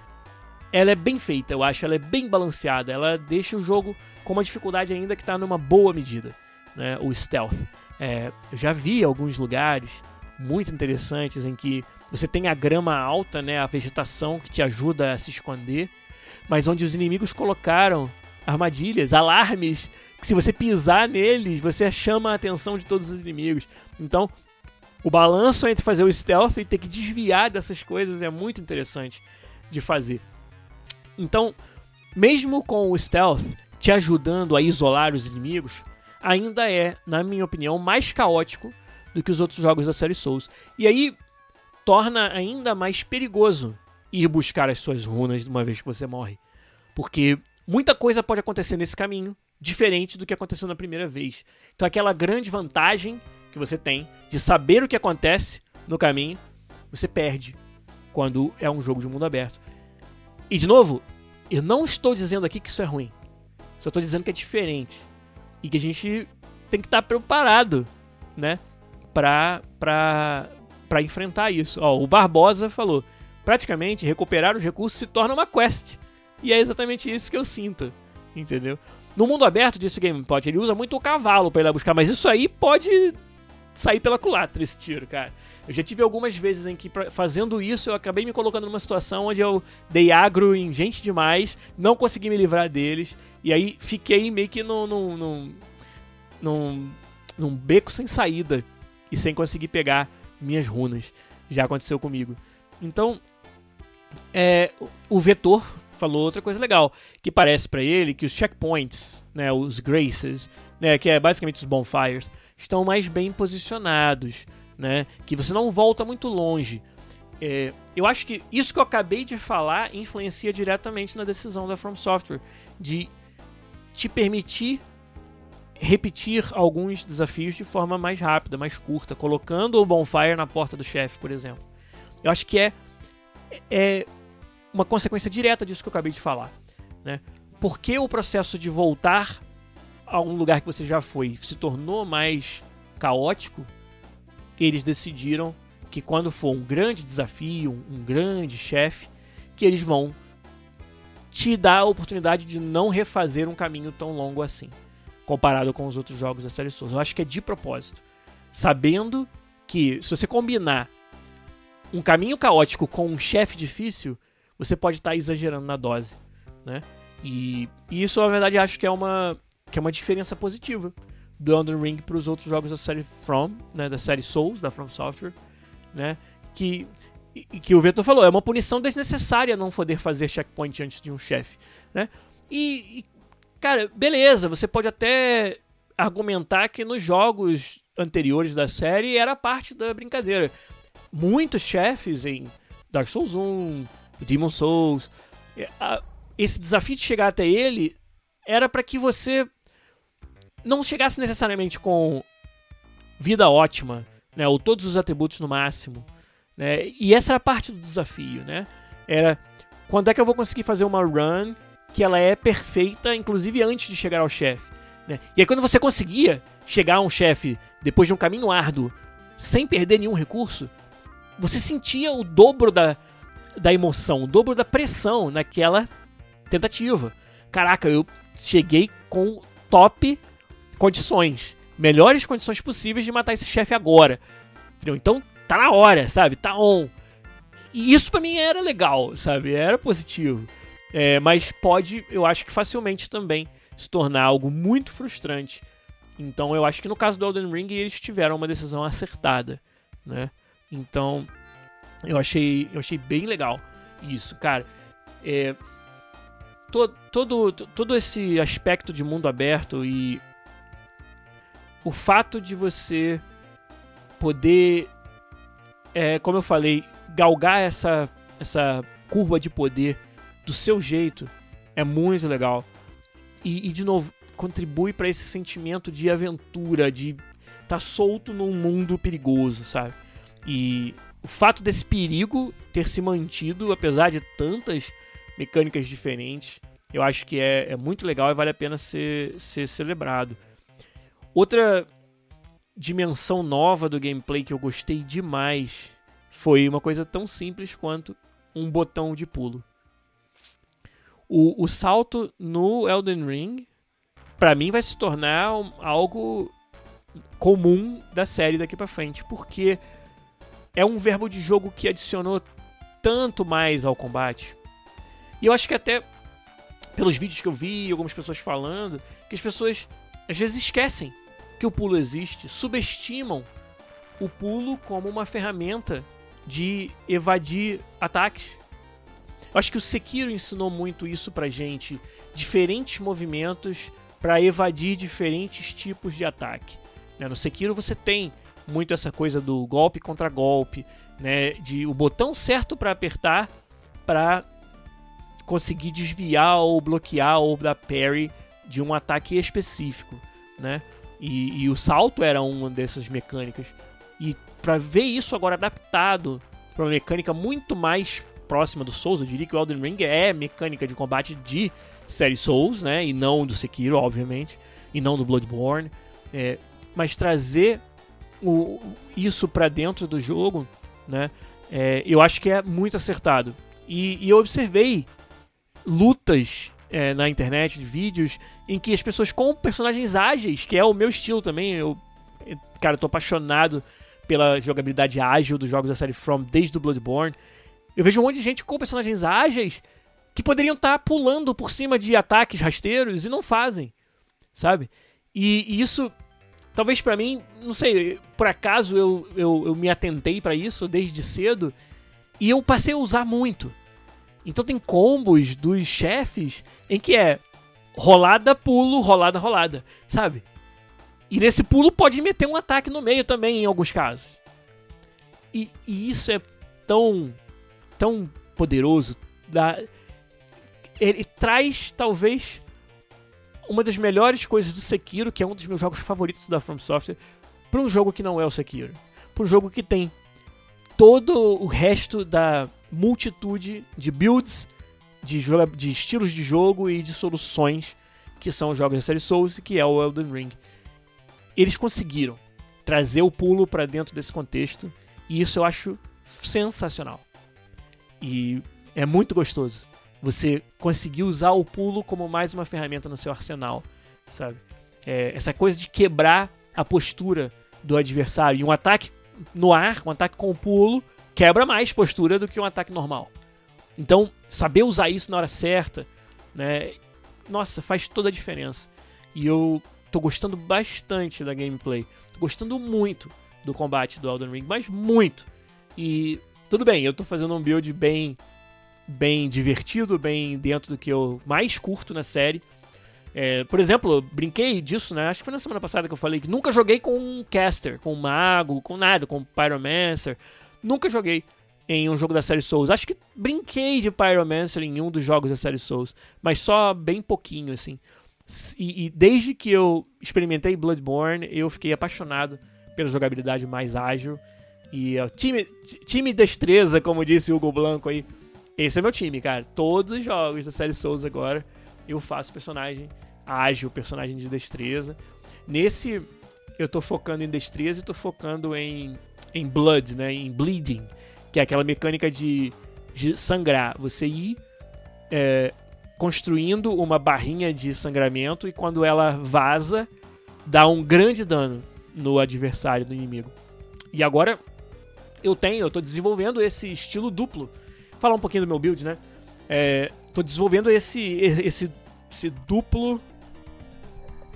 ela é bem feita, eu acho, ela é bem balanceada, ela deixa o jogo com uma dificuldade ainda que está numa boa medida, né, o stealth. É, eu já vi alguns lugares muito interessantes em que você tem a grama alta, né, a vegetação que te ajuda a se esconder, mas onde os inimigos colocaram armadilhas, alarmes, que se você pisar neles, você chama a atenção de todos os inimigos. Então, o balanço entre fazer o stealth e ter que desviar dessas coisas é muito interessante de fazer. Então, mesmo com o stealth te ajudando a isolar os inimigos, ainda é, na minha opinião, mais caótico do que os outros jogos da série Souls. E aí, torna ainda mais perigoso ir buscar as suas runas uma vez que você morre. Porque muita coisa pode acontecer nesse caminho diferente do que aconteceu na primeira vez. Então aquela grande vantagem que você tem de saber o que acontece no caminho, você perde quando é um jogo de mundo aberto. E de novo, eu não estou dizendo aqui que isso é ruim. Só estou dizendo que é diferente. E que a gente tem que estar preparado, né? Pra, pra, pra enfrentar isso. Ó, o Barbosa falou: praticamente recuperar os recursos se torna uma quest. E é exatamente isso que eu sinto, entendeu? No mundo aberto, disse o GamePod, ele usa muito o cavalo para ir lá buscar, mas isso aí pode sair pela culatra esse tiro, cara. Eu já tive algumas vezes em que, fazendo isso, eu acabei me colocando numa situação onde eu dei agro em gente demais, não consegui me livrar deles, e aí fiquei meio que num, num, num, num, beco sem saída e sem conseguir pegar minhas runas. Já aconteceu comigo. Então, é, o vetor falou outra coisa legal, que parece para ele que os checkpoints, né, os graces, né, que é basicamente os bonfires, estão mais bem posicionados, né, que você não volta muito longe. É, eu acho que isso que eu acabei de falar influencia diretamente na decisão da From Software de te permitir repetir alguns desafios de forma mais rápida, mais curta, colocando o bonfire na porta do chefe, por exemplo. Eu acho que é, é uma consequência direta disso que eu acabei de falar. Né? Porque o processo de voltar a um lugar que você já foi se tornou mais caótico, eles decidiram que quando for um grande desafio, um, grande chefe, que eles vão te dar a oportunidade de não refazer um caminho tão longo assim, comparado com os outros jogos da série Souls. Eu acho que é de propósito, sabendo que se você combinar um caminho caótico com um chefe difícil, você pode estar tá exagerando na dose, né? E, e, isso, na verdade, acho que é uma, que é uma diferença positiva do Elden Ring para os outros jogos da série From, né, da série Souls, da From Software, né? Que, que o Vetor falou, é uma punição desnecessária não poder fazer checkpoint antes de um chefe, né? E, e, cara, beleza, você pode até argumentar que nos jogos anteriores da série era parte da brincadeira. Muitos chefes em Dark Souls 1, Demon Souls. É, esse desafio de chegar até ele era para que você não chegasse necessariamente com vida ótima, né, ou todos os atributos no máximo, né? E essa era parte do desafio, né? Era quando é que eu vou conseguir fazer uma run que ela é perfeita, inclusive antes de chegar ao chefe, né? E aí quando você conseguia chegar a um chefe depois de um caminho árduo, sem perder nenhum recurso, você sentia o dobro da, da emoção, o dobro da pressão naquela tentativa. Caraca, eu cheguei com top condições, melhores condições possíveis de matar esse chefe agora. Entendeu? Então tá na hora, sabe? Tá on. E isso para mim era legal, sabe? Era positivo. É, mas pode, eu acho que facilmente também se tornar algo muito frustrante. Então eu acho que no caso do Elden Ring eles tiveram uma decisão acertada, né? Então eu achei, eu achei bem legal isso, cara. É, to, todo, todo esse aspecto de mundo aberto e o fato de você poder, é, como eu falei, galgar essa, essa curva de poder do seu jeito é muito legal. E, e de novo, contribui para esse sentimento de aventura, de estar tá solto num mundo perigoso, sabe? E o fato desse perigo ter se mantido, apesar de tantas mecânicas diferentes, eu acho que é, é muito legal e vale a pena ser, ser celebrado. Outra dimensão nova do gameplay que eu gostei demais foi uma coisa tão simples quanto um botão de pulo. O, o salto no Elden Ring, para mim, vai se tornar algo comum da série daqui para frente, porque é um verbo de jogo que adicionou tanto mais ao combate. E eu acho que até pelos vídeos que eu vi, algumas pessoas falando, que as pessoas às vezes esquecem que o pulo existe, subestimam o pulo como uma ferramenta de evadir ataques. Eu acho que o Sekiro ensinou muito isso pra gente, diferentes movimentos para evadir diferentes tipos de ataque. Né, no Sekiro você tem muito essa coisa do golpe contra golpe, né? De o botão certo para apertar para conseguir desviar ou bloquear ou dar parry de um ataque específico, né? E, e o salto era uma dessas mecânicas. E para ver isso agora adaptado para uma mecânica muito mais próxima do Souls, eu diria que o Elden Ring é mecânica de combate de série Souls, né? E não do Sekiro, obviamente, e não do Bloodborne. É, mas trazer o, isso para dentro do jogo, né? É, eu acho que é muito acertado. E, e eu observei lutas é, na internet, de vídeos, em que as pessoas com personagens ágeis, que é o meu estilo também, eu, cara, eu tô apaixonado pela jogabilidade ágil dos jogos da série From desde o Bloodborne. Eu vejo um monte de gente com personagens ágeis que poderiam estar tá pulando por cima de ataques rasteiros e não fazem, sabe? E, e isso, talvez para mim, não sei, por acaso eu, eu, eu me atentei para isso desde cedo e eu passei a usar muito. Então tem combos dos chefes em que é rolada, pulo, rolada, rolada, sabe? E nesse pulo pode meter um ataque no meio também em alguns casos. E, e isso é tão tão poderoso, da ele traz talvez uma das melhores coisas do Sekiro, que é um dos meus jogos favoritos da From Software, para um jogo que não é o Sekiro, para um jogo que tem todo o resto da multitude de builds, de, de estilos de jogo e de soluções que são os jogos da série Souls, que é o Elden Ring. Eles conseguiram trazer o pulo para dentro desse contexto e isso eu acho sensacional. E é muito gostoso. Você conseguir usar o pulo como mais uma ferramenta no seu arsenal, sabe? É, essa coisa de quebrar a postura do adversário. E um ataque no ar, um ataque com pulo, quebra mais postura do que um ataque normal. Então, saber usar isso na hora certa, né? Nossa, faz toda a diferença. E eu tô gostando bastante da gameplay. Tô gostando muito do combate do Elden Ring, mas muito. E tudo bem, eu tô fazendo um build bem bem divertido, bem dentro do que eu mais curto na série. É, por exemplo, brinquei disso, né? Acho que foi na semana passada que eu falei que nunca joguei com um caster, com um mago, com nada, com pyromancer. Nunca joguei em um jogo da série Souls. Acho que brinquei de pyromancer em um dos jogos da série Souls, mas só bem pouquinho assim. E, e desde que eu experimentei Bloodborne, eu fiquei apaixonado pela jogabilidade mais ágil e uh, time, time destreza, como disse o Hugo Blanco aí. Esse é meu time, cara. Todos os jogos da série Souls agora eu faço personagem ágil, personagem de destreza. Nesse eu tô focando em destreza e tô focando em, em blood, né? Em bleeding, que é aquela mecânica de, de sangrar. Você ir é, construindo uma barrinha de sangramento e quando ela vaza, dá um grande dano no adversário, no inimigo. E agora eu tenho, eu tô desenvolvendo esse estilo duplo. Falar um pouquinho do meu build, né? É, tô desenvolvendo esse, esse, esse duplo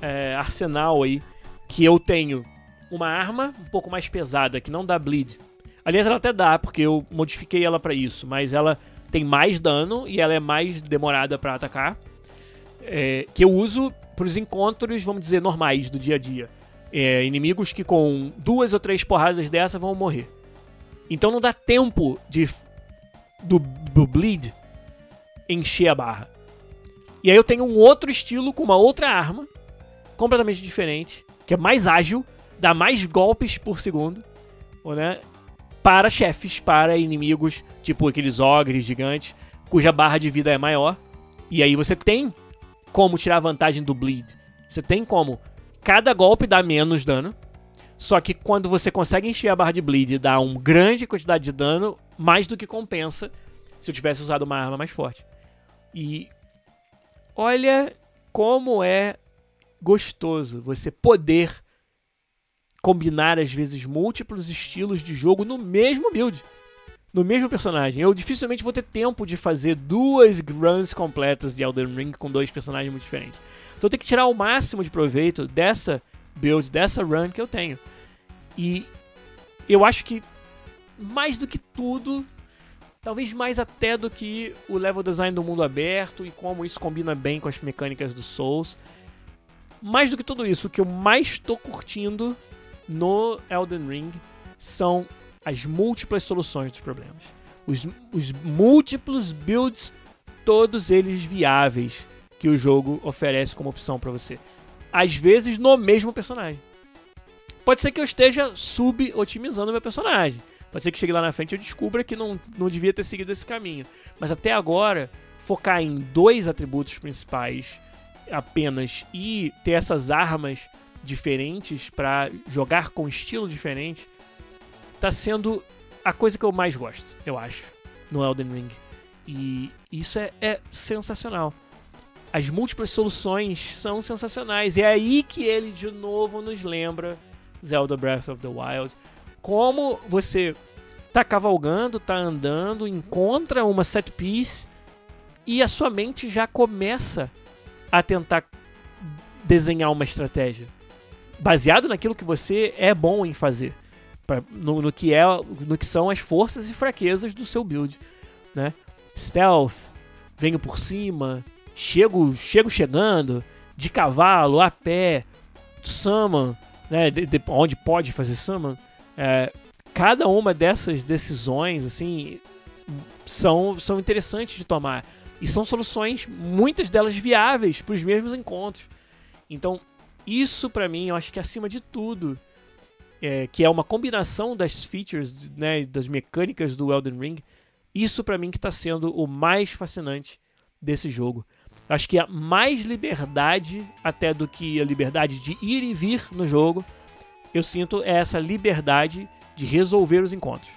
é, arsenal aí. Que eu tenho uma arma um pouco mais pesada, que não dá bleed. Aliás, ela até dá, porque eu modifiquei ela para isso. Mas ela tem mais dano e ela é mais demorada para atacar. É, que eu uso para os encontros, vamos dizer, normais do dia a dia. É, inimigos que com duas ou três porradas dessa vão morrer. Então não dá tempo de do, do bleed encher a barra. E aí eu tenho um outro estilo com uma outra arma, completamente diferente, que é mais ágil, dá mais golpes por segundo, né? Para chefes, para inimigos, tipo aqueles ogres gigantes, cuja barra de vida é maior. E aí você tem como tirar vantagem do bleed. Você tem como cada golpe dá menos dano. Só que quando você consegue encher a barra de bleed e dar uma grande quantidade de dano, mais do que compensa se eu tivesse usado uma arma mais forte. E olha como é gostoso você poder combinar às vezes múltiplos estilos de jogo no mesmo build, no mesmo personagem. Eu dificilmente vou ter tempo de fazer duas runs completas de Elden Ring com dois personagens muito diferentes. Então eu tenho que tirar o máximo de proveito dessa build, dessa run que eu tenho. E eu acho que mais do que tudo, talvez mais até do que o level design do mundo aberto e como isso combina bem com as mecânicas do Souls. Mais do que tudo isso, o que eu mais estou curtindo no Elden Ring são as múltiplas soluções dos problemas. Os, os múltiplos builds, todos eles viáveis que o jogo oferece como opção para você. Às vezes no mesmo personagem. Pode ser que eu esteja sub-otimizando meu personagem. Pode ser que chegue lá na frente e eu descubra que não, não devia ter seguido esse caminho. Mas até agora, focar em dois atributos principais apenas e ter essas armas diferentes para jogar com estilo diferente tá sendo a coisa que eu mais gosto, eu acho, no Elden Ring. E isso é, é sensacional. As múltiplas soluções são sensacionais. E é aí que ele de novo nos lembra Zelda Breath of the Wild. Como você tá cavalgando, tá andando, encontra uma set piece e a sua mente já começa a tentar desenhar uma estratégia baseado naquilo que você é bom em fazer, pra, no, no, que é, no que são as forças e fraquezas do seu build, né? Stealth, venho por cima, chego, chego chegando, de cavalo, a pé, summon, né? De, de, onde pode fazer summon. É, cada uma dessas decisões, assim, são, são interessantes de tomar. E são soluções, muitas delas viáveis para os mesmos encontros. Então, isso para mim, eu acho que acima de tudo, é, que é uma combinação das features, né, das mecânicas do Elden Ring, isso para mim que está sendo o mais fascinante desse jogo. Acho que a mais liberdade até do que a liberdade de ir e vir no jogo, eu sinto é essa liberdade de resolver os encontros,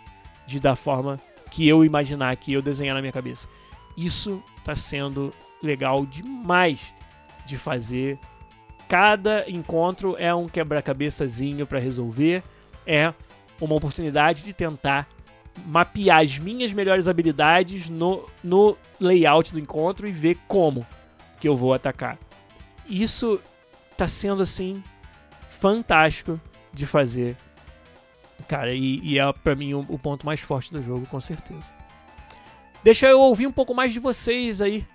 de da forma que eu imaginar, que eu desenhar na minha cabeça. Isso está sendo legal demais de fazer. Cada encontro é um quebra-cabeçazinho para resolver, é uma oportunidade de tentar mapear as minhas melhores habilidades no, no layout do encontro e ver como que eu vou atacar. Isso está sendo assim fantástico de fazer, cara, e, e é para mim o, o ponto mais forte do jogo, com certeza. Deixa eu ouvir um pouco mais de vocês aí.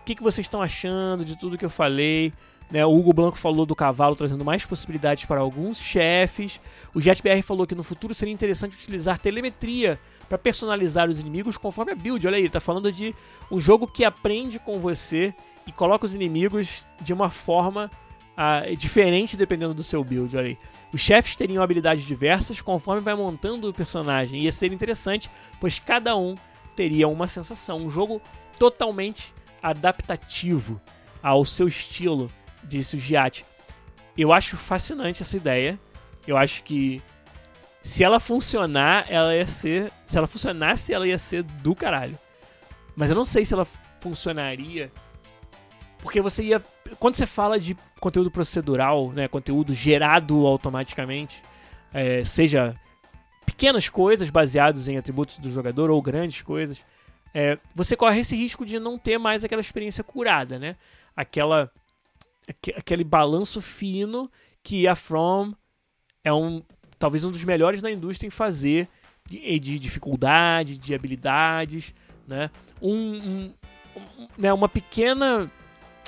O que, que vocês estão achando de tudo que eu falei? Né, o Hugo Blanco falou do cavalo trazendo mais possibilidades para alguns chefes. O JetBR falou que no futuro seria interessante utilizar telemetria para personalizar os inimigos conforme a build. Olha aí, ele tá falando de um jogo que aprende com você e coloca os inimigos de uma forma uh, diferente dependendo do seu build. Olha aí. Os chefes teriam habilidades diversas conforme vai montando o personagem. Ia ser interessante, pois cada um teria uma sensação. Um jogo totalmente adaptativo ao seu estilo, disse o Giatti. Eu acho fascinante essa ideia. Eu acho que se ela funcionar, ela ia ser. Se ela funcionasse, ela ia ser do caralho. Mas eu não sei se ela funcionaria. Porque você ia. Quando você fala de conteúdo procedural, né, conteúdo gerado automaticamente, é, seja pequenas coisas baseadas em atributos do jogador ou grandes coisas, é, você corre esse risco de não ter mais aquela experiência curada, né? Aquela, aquele balanço fino que a From é um talvez um dos melhores na indústria em fazer de, de dificuldade, de habilidades, né? Um, um, um, né? Uma pequena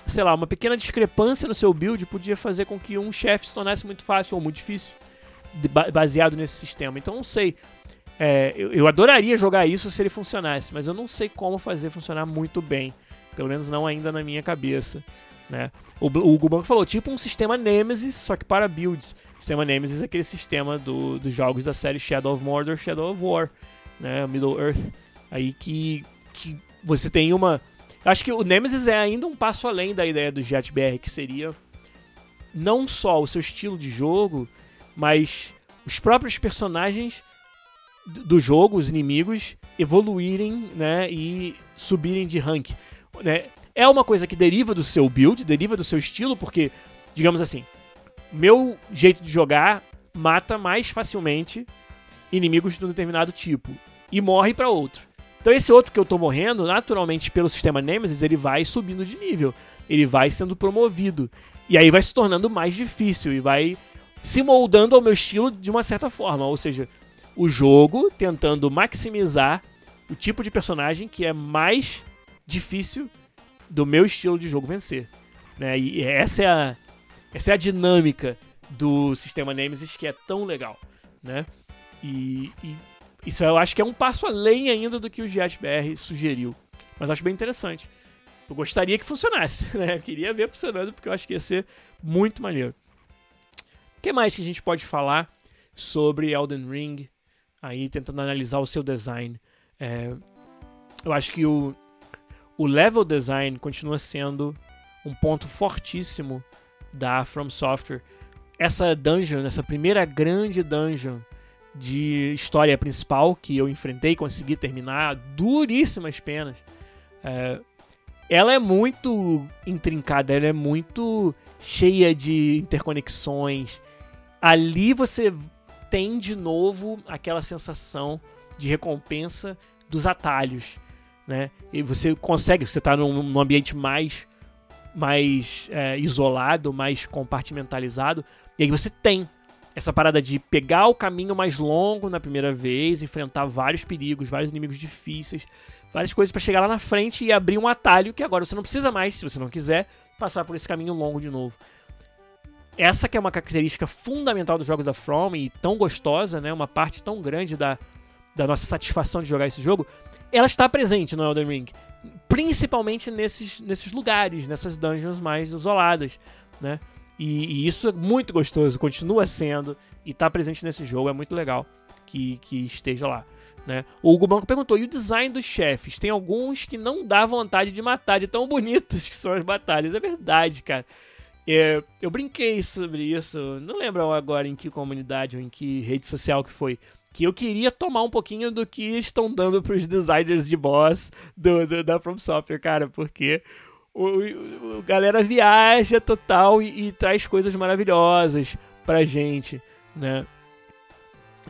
sei lá, uma pequena discrepância no seu build podia fazer com que um chefe se tornasse muito fácil ou muito difícil baseado nesse sistema. Então não sei. É, eu, eu, adoraria jogar isso se ele funcionasse, mas eu não sei como fazer funcionar muito bem. Pelo menos não ainda na minha cabeça. Né? O, o Gubanco falou, tipo um sistema Nemesis, só que para builds. O sistema Nemesis é aquele sistema do, dos jogos da série Shadow of Mordor, Shadow of War, né? Middle Earth. Aí que, que você tem uma... Acho que o Nemesis é ainda um passo além da ideia do JetBR, que seria não só o seu estilo de jogo, mas os próprios personagens do jogo, os inimigos, evoluírem né, e subirem de rank. Né? É uma coisa que deriva do seu build, deriva do seu estilo, porque, digamos assim, meu jeito de jogar mata mais facilmente inimigos de um determinado tipo e morre para outro. Então esse outro que eu tô morrendo, naturalmente pelo sistema Nemesis, ele vai subindo de nível, ele vai sendo promovido. E aí vai se tornando mais difícil e vai se moldando ao meu estilo de uma certa forma. Ou seja, o jogo tentando maximizar o tipo de personagem que é mais difícil do meu estilo de jogo vencer. Né? E essa é a, essa é a dinâmica do sistema Nemesis que é tão legal. Né? E, e isso eu acho que é um passo além ainda do que o GSBR sugeriu. Mas acho bem interessante. eu gostaria que funcionasse, né? Eu queria ver funcionando porque eu acho que ia ser muito maneiro. O que mais que a gente pode falar sobre Elden Ring? Aí tentando analisar o seu design. É, eu acho que o, o level design continua sendo um ponto fortíssimo da From Software. Essa dungeon, essa primeira grande dungeon de história principal que eu enfrentei, consegui terminar, duríssimas penas. É, ela é muito intrincada, ela é muito cheia de interconexões. Ali você tem de novo aquela sensação de recompensa dos atalhos, né? E você consegue, você está num, num, ambiente mais, mais é, isolado, mais compartimentalizado, e aí você tem essa parada de pegar o caminho mais longo na primeira vez, enfrentar vários perigos, vários inimigos difíceis, várias coisas para chegar lá na frente e abrir um atalho que agora você não precisa mais, se você não quiser, passar por esse caminho longo de novo. Essa que é uma característica fundamental dos jogos da From e tão gostosa, né? Uma parte tão grande da, da nossa satisfação de jogar esse jogo, ela está presente no Elden Ring, principalmente nesses, nesses lugares, nessas dungeons mais isoladas, né? E, e isso é muito gostoso, continua sendo e está presente nesse jogo, é muito legal que, que esteja lá. Né? O Hugo perguntou: e o design dos chefes? Tem alguns que não dá vontade de matar, de tão bonitos que são as batalhas. É verdade, cara. É, eu brinquei sobre isso, não lembro agora em que comunidade ou em que rede social que foi. Que eu queria tomar um pouquinho do que estão dando para os designers de boss do, do, da From Software, cara, porque o, o, o galera viaja total e, e traz coisas maravilhosas pra gente, né?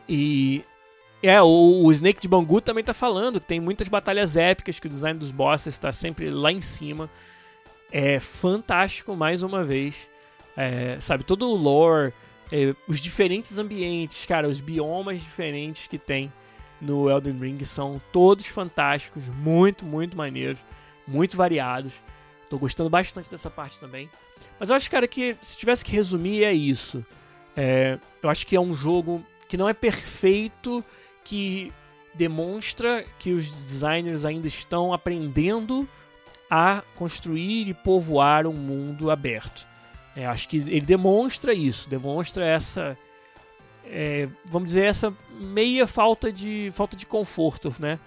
E é, o, o, Snake de Bangu também tá falando tem muitas batalhas épicas, que o design dos bosses está sempre lá em cima. É fantástico, mais uma vez. É, sabe, todo o lore, é, os diferentes ambientes, cara, os biomas diferentes que tem no Elden Ring são todos fantásticos, muito, muito maneiros, muito variados. Tô gostando bastante dessa parte também. Mas eu acho, cara, que se tivesse que resumir, é isso. É, eu acho que é um jogo que não é perfeito que demonstra que os designers ainda estão aprendendo a construir e povoar um mundo aberto. É, acho que ele demonstra isso, demonstra essa, é, vamos dizer, essa meia falta de falta de conforto, né,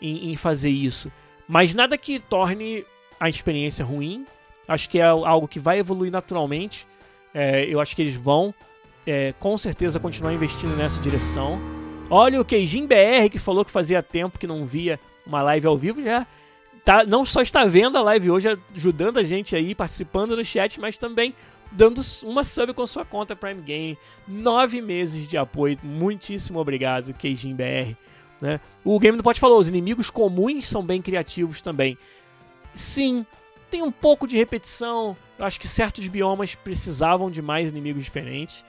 em, em, fazer isso. Mas nada que torne a experiência ruim. Acho que é algo que vai evoluir naturalmente. É, eu acho que eles vão, é, com certeza, continuar investindo nessa direção. Olha o Keijin BR que falou que fazia tempo que não via uma live ao vivo, já tá, não só está vendo a live hoje, ajudando a gente aí, participando no chat, mas também dando uma sub com sua conta Prime Game. Nove meses de apoio, muitíssimo obrigado, Keijin BR. Né? O Game do Pote falou, os inimigos comuns são bem criativos também. Sim, tem um pouco de repetição. Eu acho que certos biomas precisavam de mais inimigos diferentes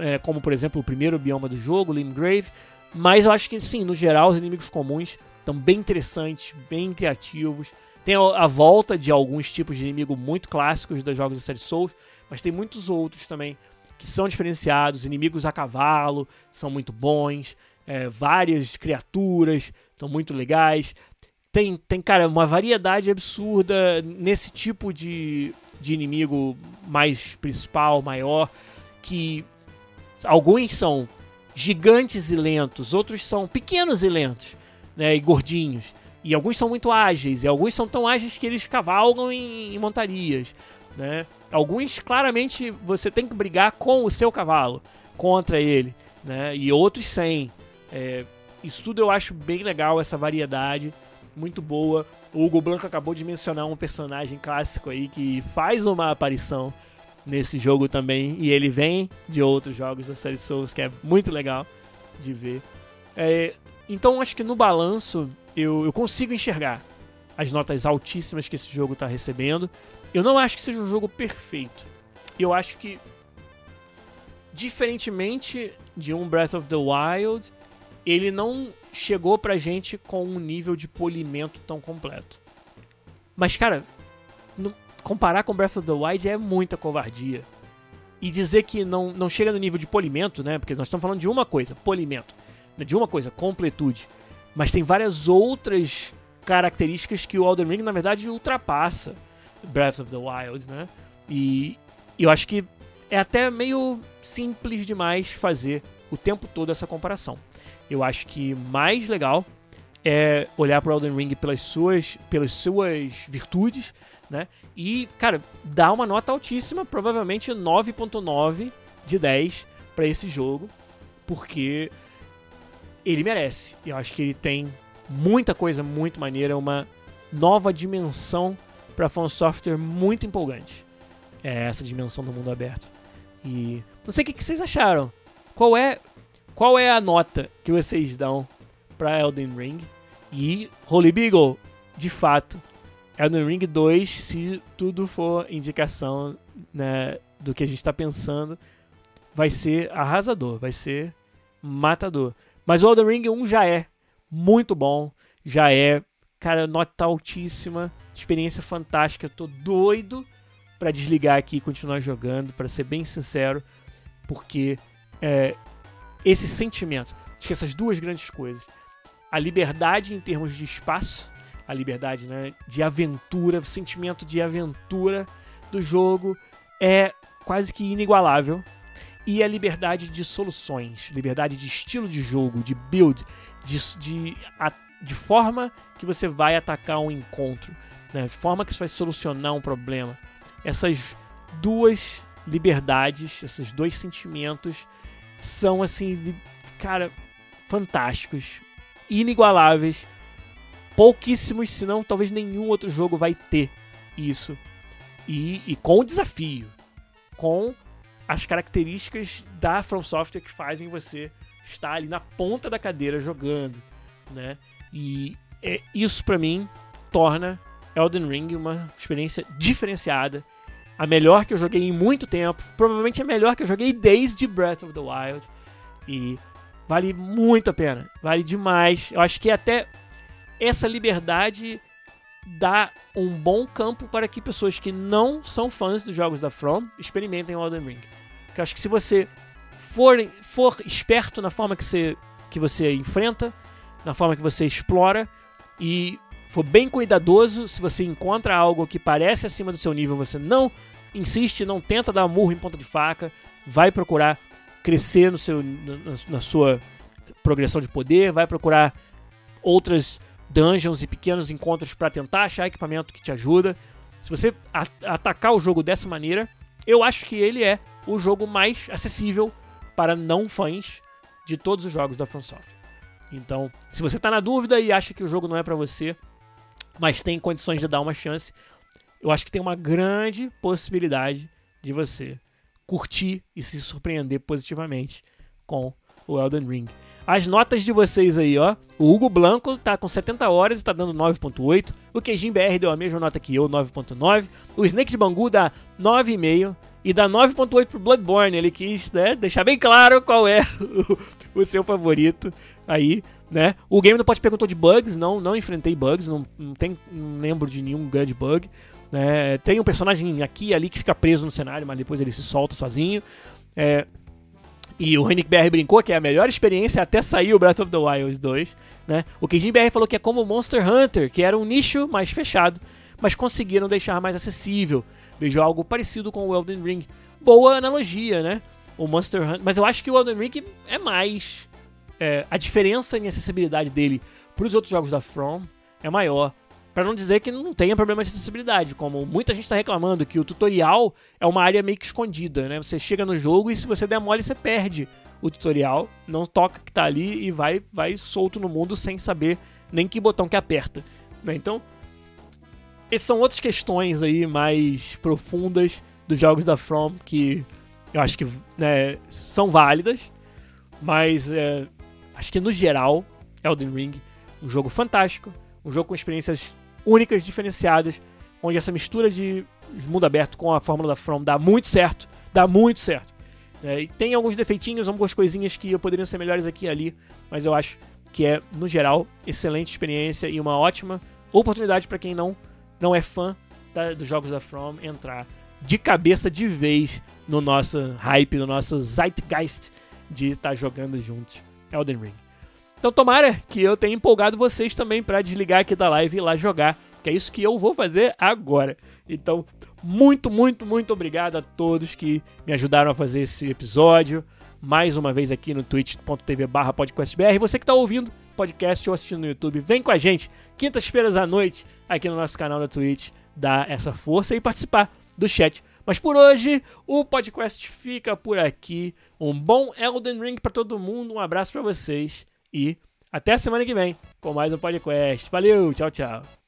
é, como por exemplo o primeiro bioma do jogo, Limgrave. Mas eu acho que sim, no geral, os inimigos comuns estão bem interessantes, bem criativos. Tem a volta de alguns tipos de inimigo muito clássicos dos jogos da série Souls, mas tem muitos outros também que são diferenciados. Inimigos a cavalo são muito bons, é, várias criaturas estão muito legais. Tem, tem, cara, uma variedade absurda nesse tipo de, de inimigo mais principal, maior, que Alguns são gigantes e lentos, outros são pequenos e lentos, né, e gordinhos. E alguns são muito ágeis, e alguns são tão ágeis que eles cavalgam em, em montarias, né? Alguns claramente você tem que brigar com o seu cavalo contra ele, né? E outros sem. É, isso tudo eu acho bem legal essa variedade, muito boa. O Hugo Blanco acabou de mencionar um personagem clássico aí que faz uma aparição nesse jogo também. E ele vem de outros jogos da série Souls, que é muito legal de ver. É, então acho que no balanço eu, eu consigo enxergar as notas altíssimas que esse jogo está recebendo. Eu não acho que seja um jogo perfeito. Eu acho que, diferentemente de um Breath of the Wild, ele não chegou pra gente com um nível de polimento tão completo. Mas, cara, comparar com Breath of the Wild é muita covardia. E dizer que não, não chega no nível de polimento, né? Porque nós estamos falando de uma coisa, polimento. Né? De uma coisa, completude. Mas tem várias outras características que o Elden Ring, na verdade, ultrapassa Breath of the Wild, né? E eu acho que é até meio simples demais fazer o tempo todo essa comparação. Eu acho que mais legal é olhar para o Elden Ring pelas suas, pelas suas virtudes, né? E, cara, dar uma nota altíssima, provavelmente 9.9 de 10 para esse jogo, porque ele merece. Eu acho que ele tem muita coisa muito maneira, uma nova dimensão para From Software muito empolgante. É essa dimensão do mundo aberto. E não sei o que vocês acharam. Qual é qual é a nota que vocês dão para Elden Ring? E Holy Beagle, de fato, Elden Ring 2, se tudo for indicação né, do que a gente está pensando, vai ser arrasador, vai ser matador. Mas o Elden Ring 1 já é muito bom, já é, cara, nota altíssima, experiência fantástica. Eu tô doido para desligar aqui e continuar jogando, para ser bem sincero, porque é, esse sentimento, acho que essas duas grandes coisas, a liberdade em termos de espaço, a liberdade né, de aventura, o sentimento de aventura do jogo é quase que inigualável e a liberdade de soluções, liberdade de estilo de jogo, de build, de, de, a, de forma que você vai atacar um encontro, né? de forma que você vai solucionar um problema. Essas duas liberdades, esses dois sentimentos são assim, cara, fantásticos, inigualáveis. Pouquíssimos, se não talvez nenhum outro jogo vai ter isso. E, e com o desafio, com as características da From Software que fazem você estar ali na ponta da cadeira jogando, né? E é, isso para mim torna Elden Ring uma experiência diferenciada, a melhor que eu joguei em muito tempo, provavelmente a melhor que eu joguei desde Breath of the Wild e vale muito a pena, vale demais. Eu acho que até essa liberdade dá um bom campo para que pessoas que não são fãs dos jogos da From experimentem o Elden Ring. Porque eu acho que se você for, for esperto na forma que você, que você enfrenta, na forma que você explora e for bem cuidadoso, se você encontra algo que parece acima do seu nível, você não insiste, não tenta dar murro em ponta de faca, vai procurar crescer no seu, na, na sua progressão de poder, vai procurar outras dungeons e pequenos encontros para tentar achar equipamento que te ajuda. Se você atacar o jogo dessa maneira, eu acho que ele é o jogo mais acessível para não fãs de todos os jogos da From. Então, se você está na dúvida e acha que o jogo não é para você, mas tem condições de dar uma chance, eu acho que tem uma grande possibilidade de você curtir e se surpreender positivamente com o Elden Ring. As notas de vocês aí, ó. O Hugo Blanco tá com 70 horas e tá dando 9.8. O Queijin BR deu a mesma nota que eu, 9.9. O Snake de Bangu dá 9,5 e dá 9.8 pro Bloodborne. Ele quis né, deixar bem claro qual é o, o, seu favorito aí, né? O Game do Pote perguntou de bugs, não, não enfrentei bugs, não, não, tem, não lembro de nenhum grande bug. Né? Tem um personagem aqui e ali que fica preso no cenário, mas depois ele se solta sozinho. É, e o Henrique BR brincou que é a melhor experiência até sair o Breath of the Wild 2. Né? O Keijin BR falou que é como Monster Hunter, que era um nicho mais fechado, mas conseguiram deixar mais acessível. Vejo algo parecido com o Elden Ring. Boa analogia, né? O Monster Hunter. Mas eu acho que o Elden Ring é mais. É, a diferença em acessibilidade dele para os outros jogos da From é maior. Para não dizer que não tenha problema de acessibilidade, como muita gente está reclamando que o tutorial é uma área meio que escondida, né? Você chega no jogo e se você der mole, você perde o tutorial, não toca que tá ali e vai, vai solto no mundo sem saber nem que botão que aperta. Né? Então, essas são outras questões aí mais profundas dos jogos da From que eu acho que né, são válidas, mas é, acho que no geral, Elden Ring, um jogo fantástico, um jogo com experiências únicas, diferenciadas, onde essa mistura de mundo aberto com a fórmula da From dá muito certo, dá muito certo. É, e tem alguns defeitinhos, algumas coisinhas que poderiam ser melhores aqui e ali, mas eu acho que é, no geral, excelente experiência e uma ótima oportunidade para quem não, não é fã da, dos jogos da From entrar de cabeça de vez no nosso hype, no nosso zeitgeist de estar tá jogando juntos Elden Ring. Então tomara que eu tenha empolgado vocês também para desligar aqui da live e ir lá jogar, que é isso que eu vou fazer agora. Então, muito, muito, muito obrigado a todos que me ajudaram a fazer esse episódio. Mais uma vez aqui no twitch.tv barra podcastbr. Você que está ouvindo podcast ou assistindo no YouTube, vem com a gente, quintas-feiras à noite, aqui no nosso canal da Twitch, dar essa força e participar do chat. Mas por hoje, o podcast fica por aqui. Um bom Elden Ring para todo mundo, um abraço para vocês e até semana que vem com mais um podcast. Valeu, tchau, tchau.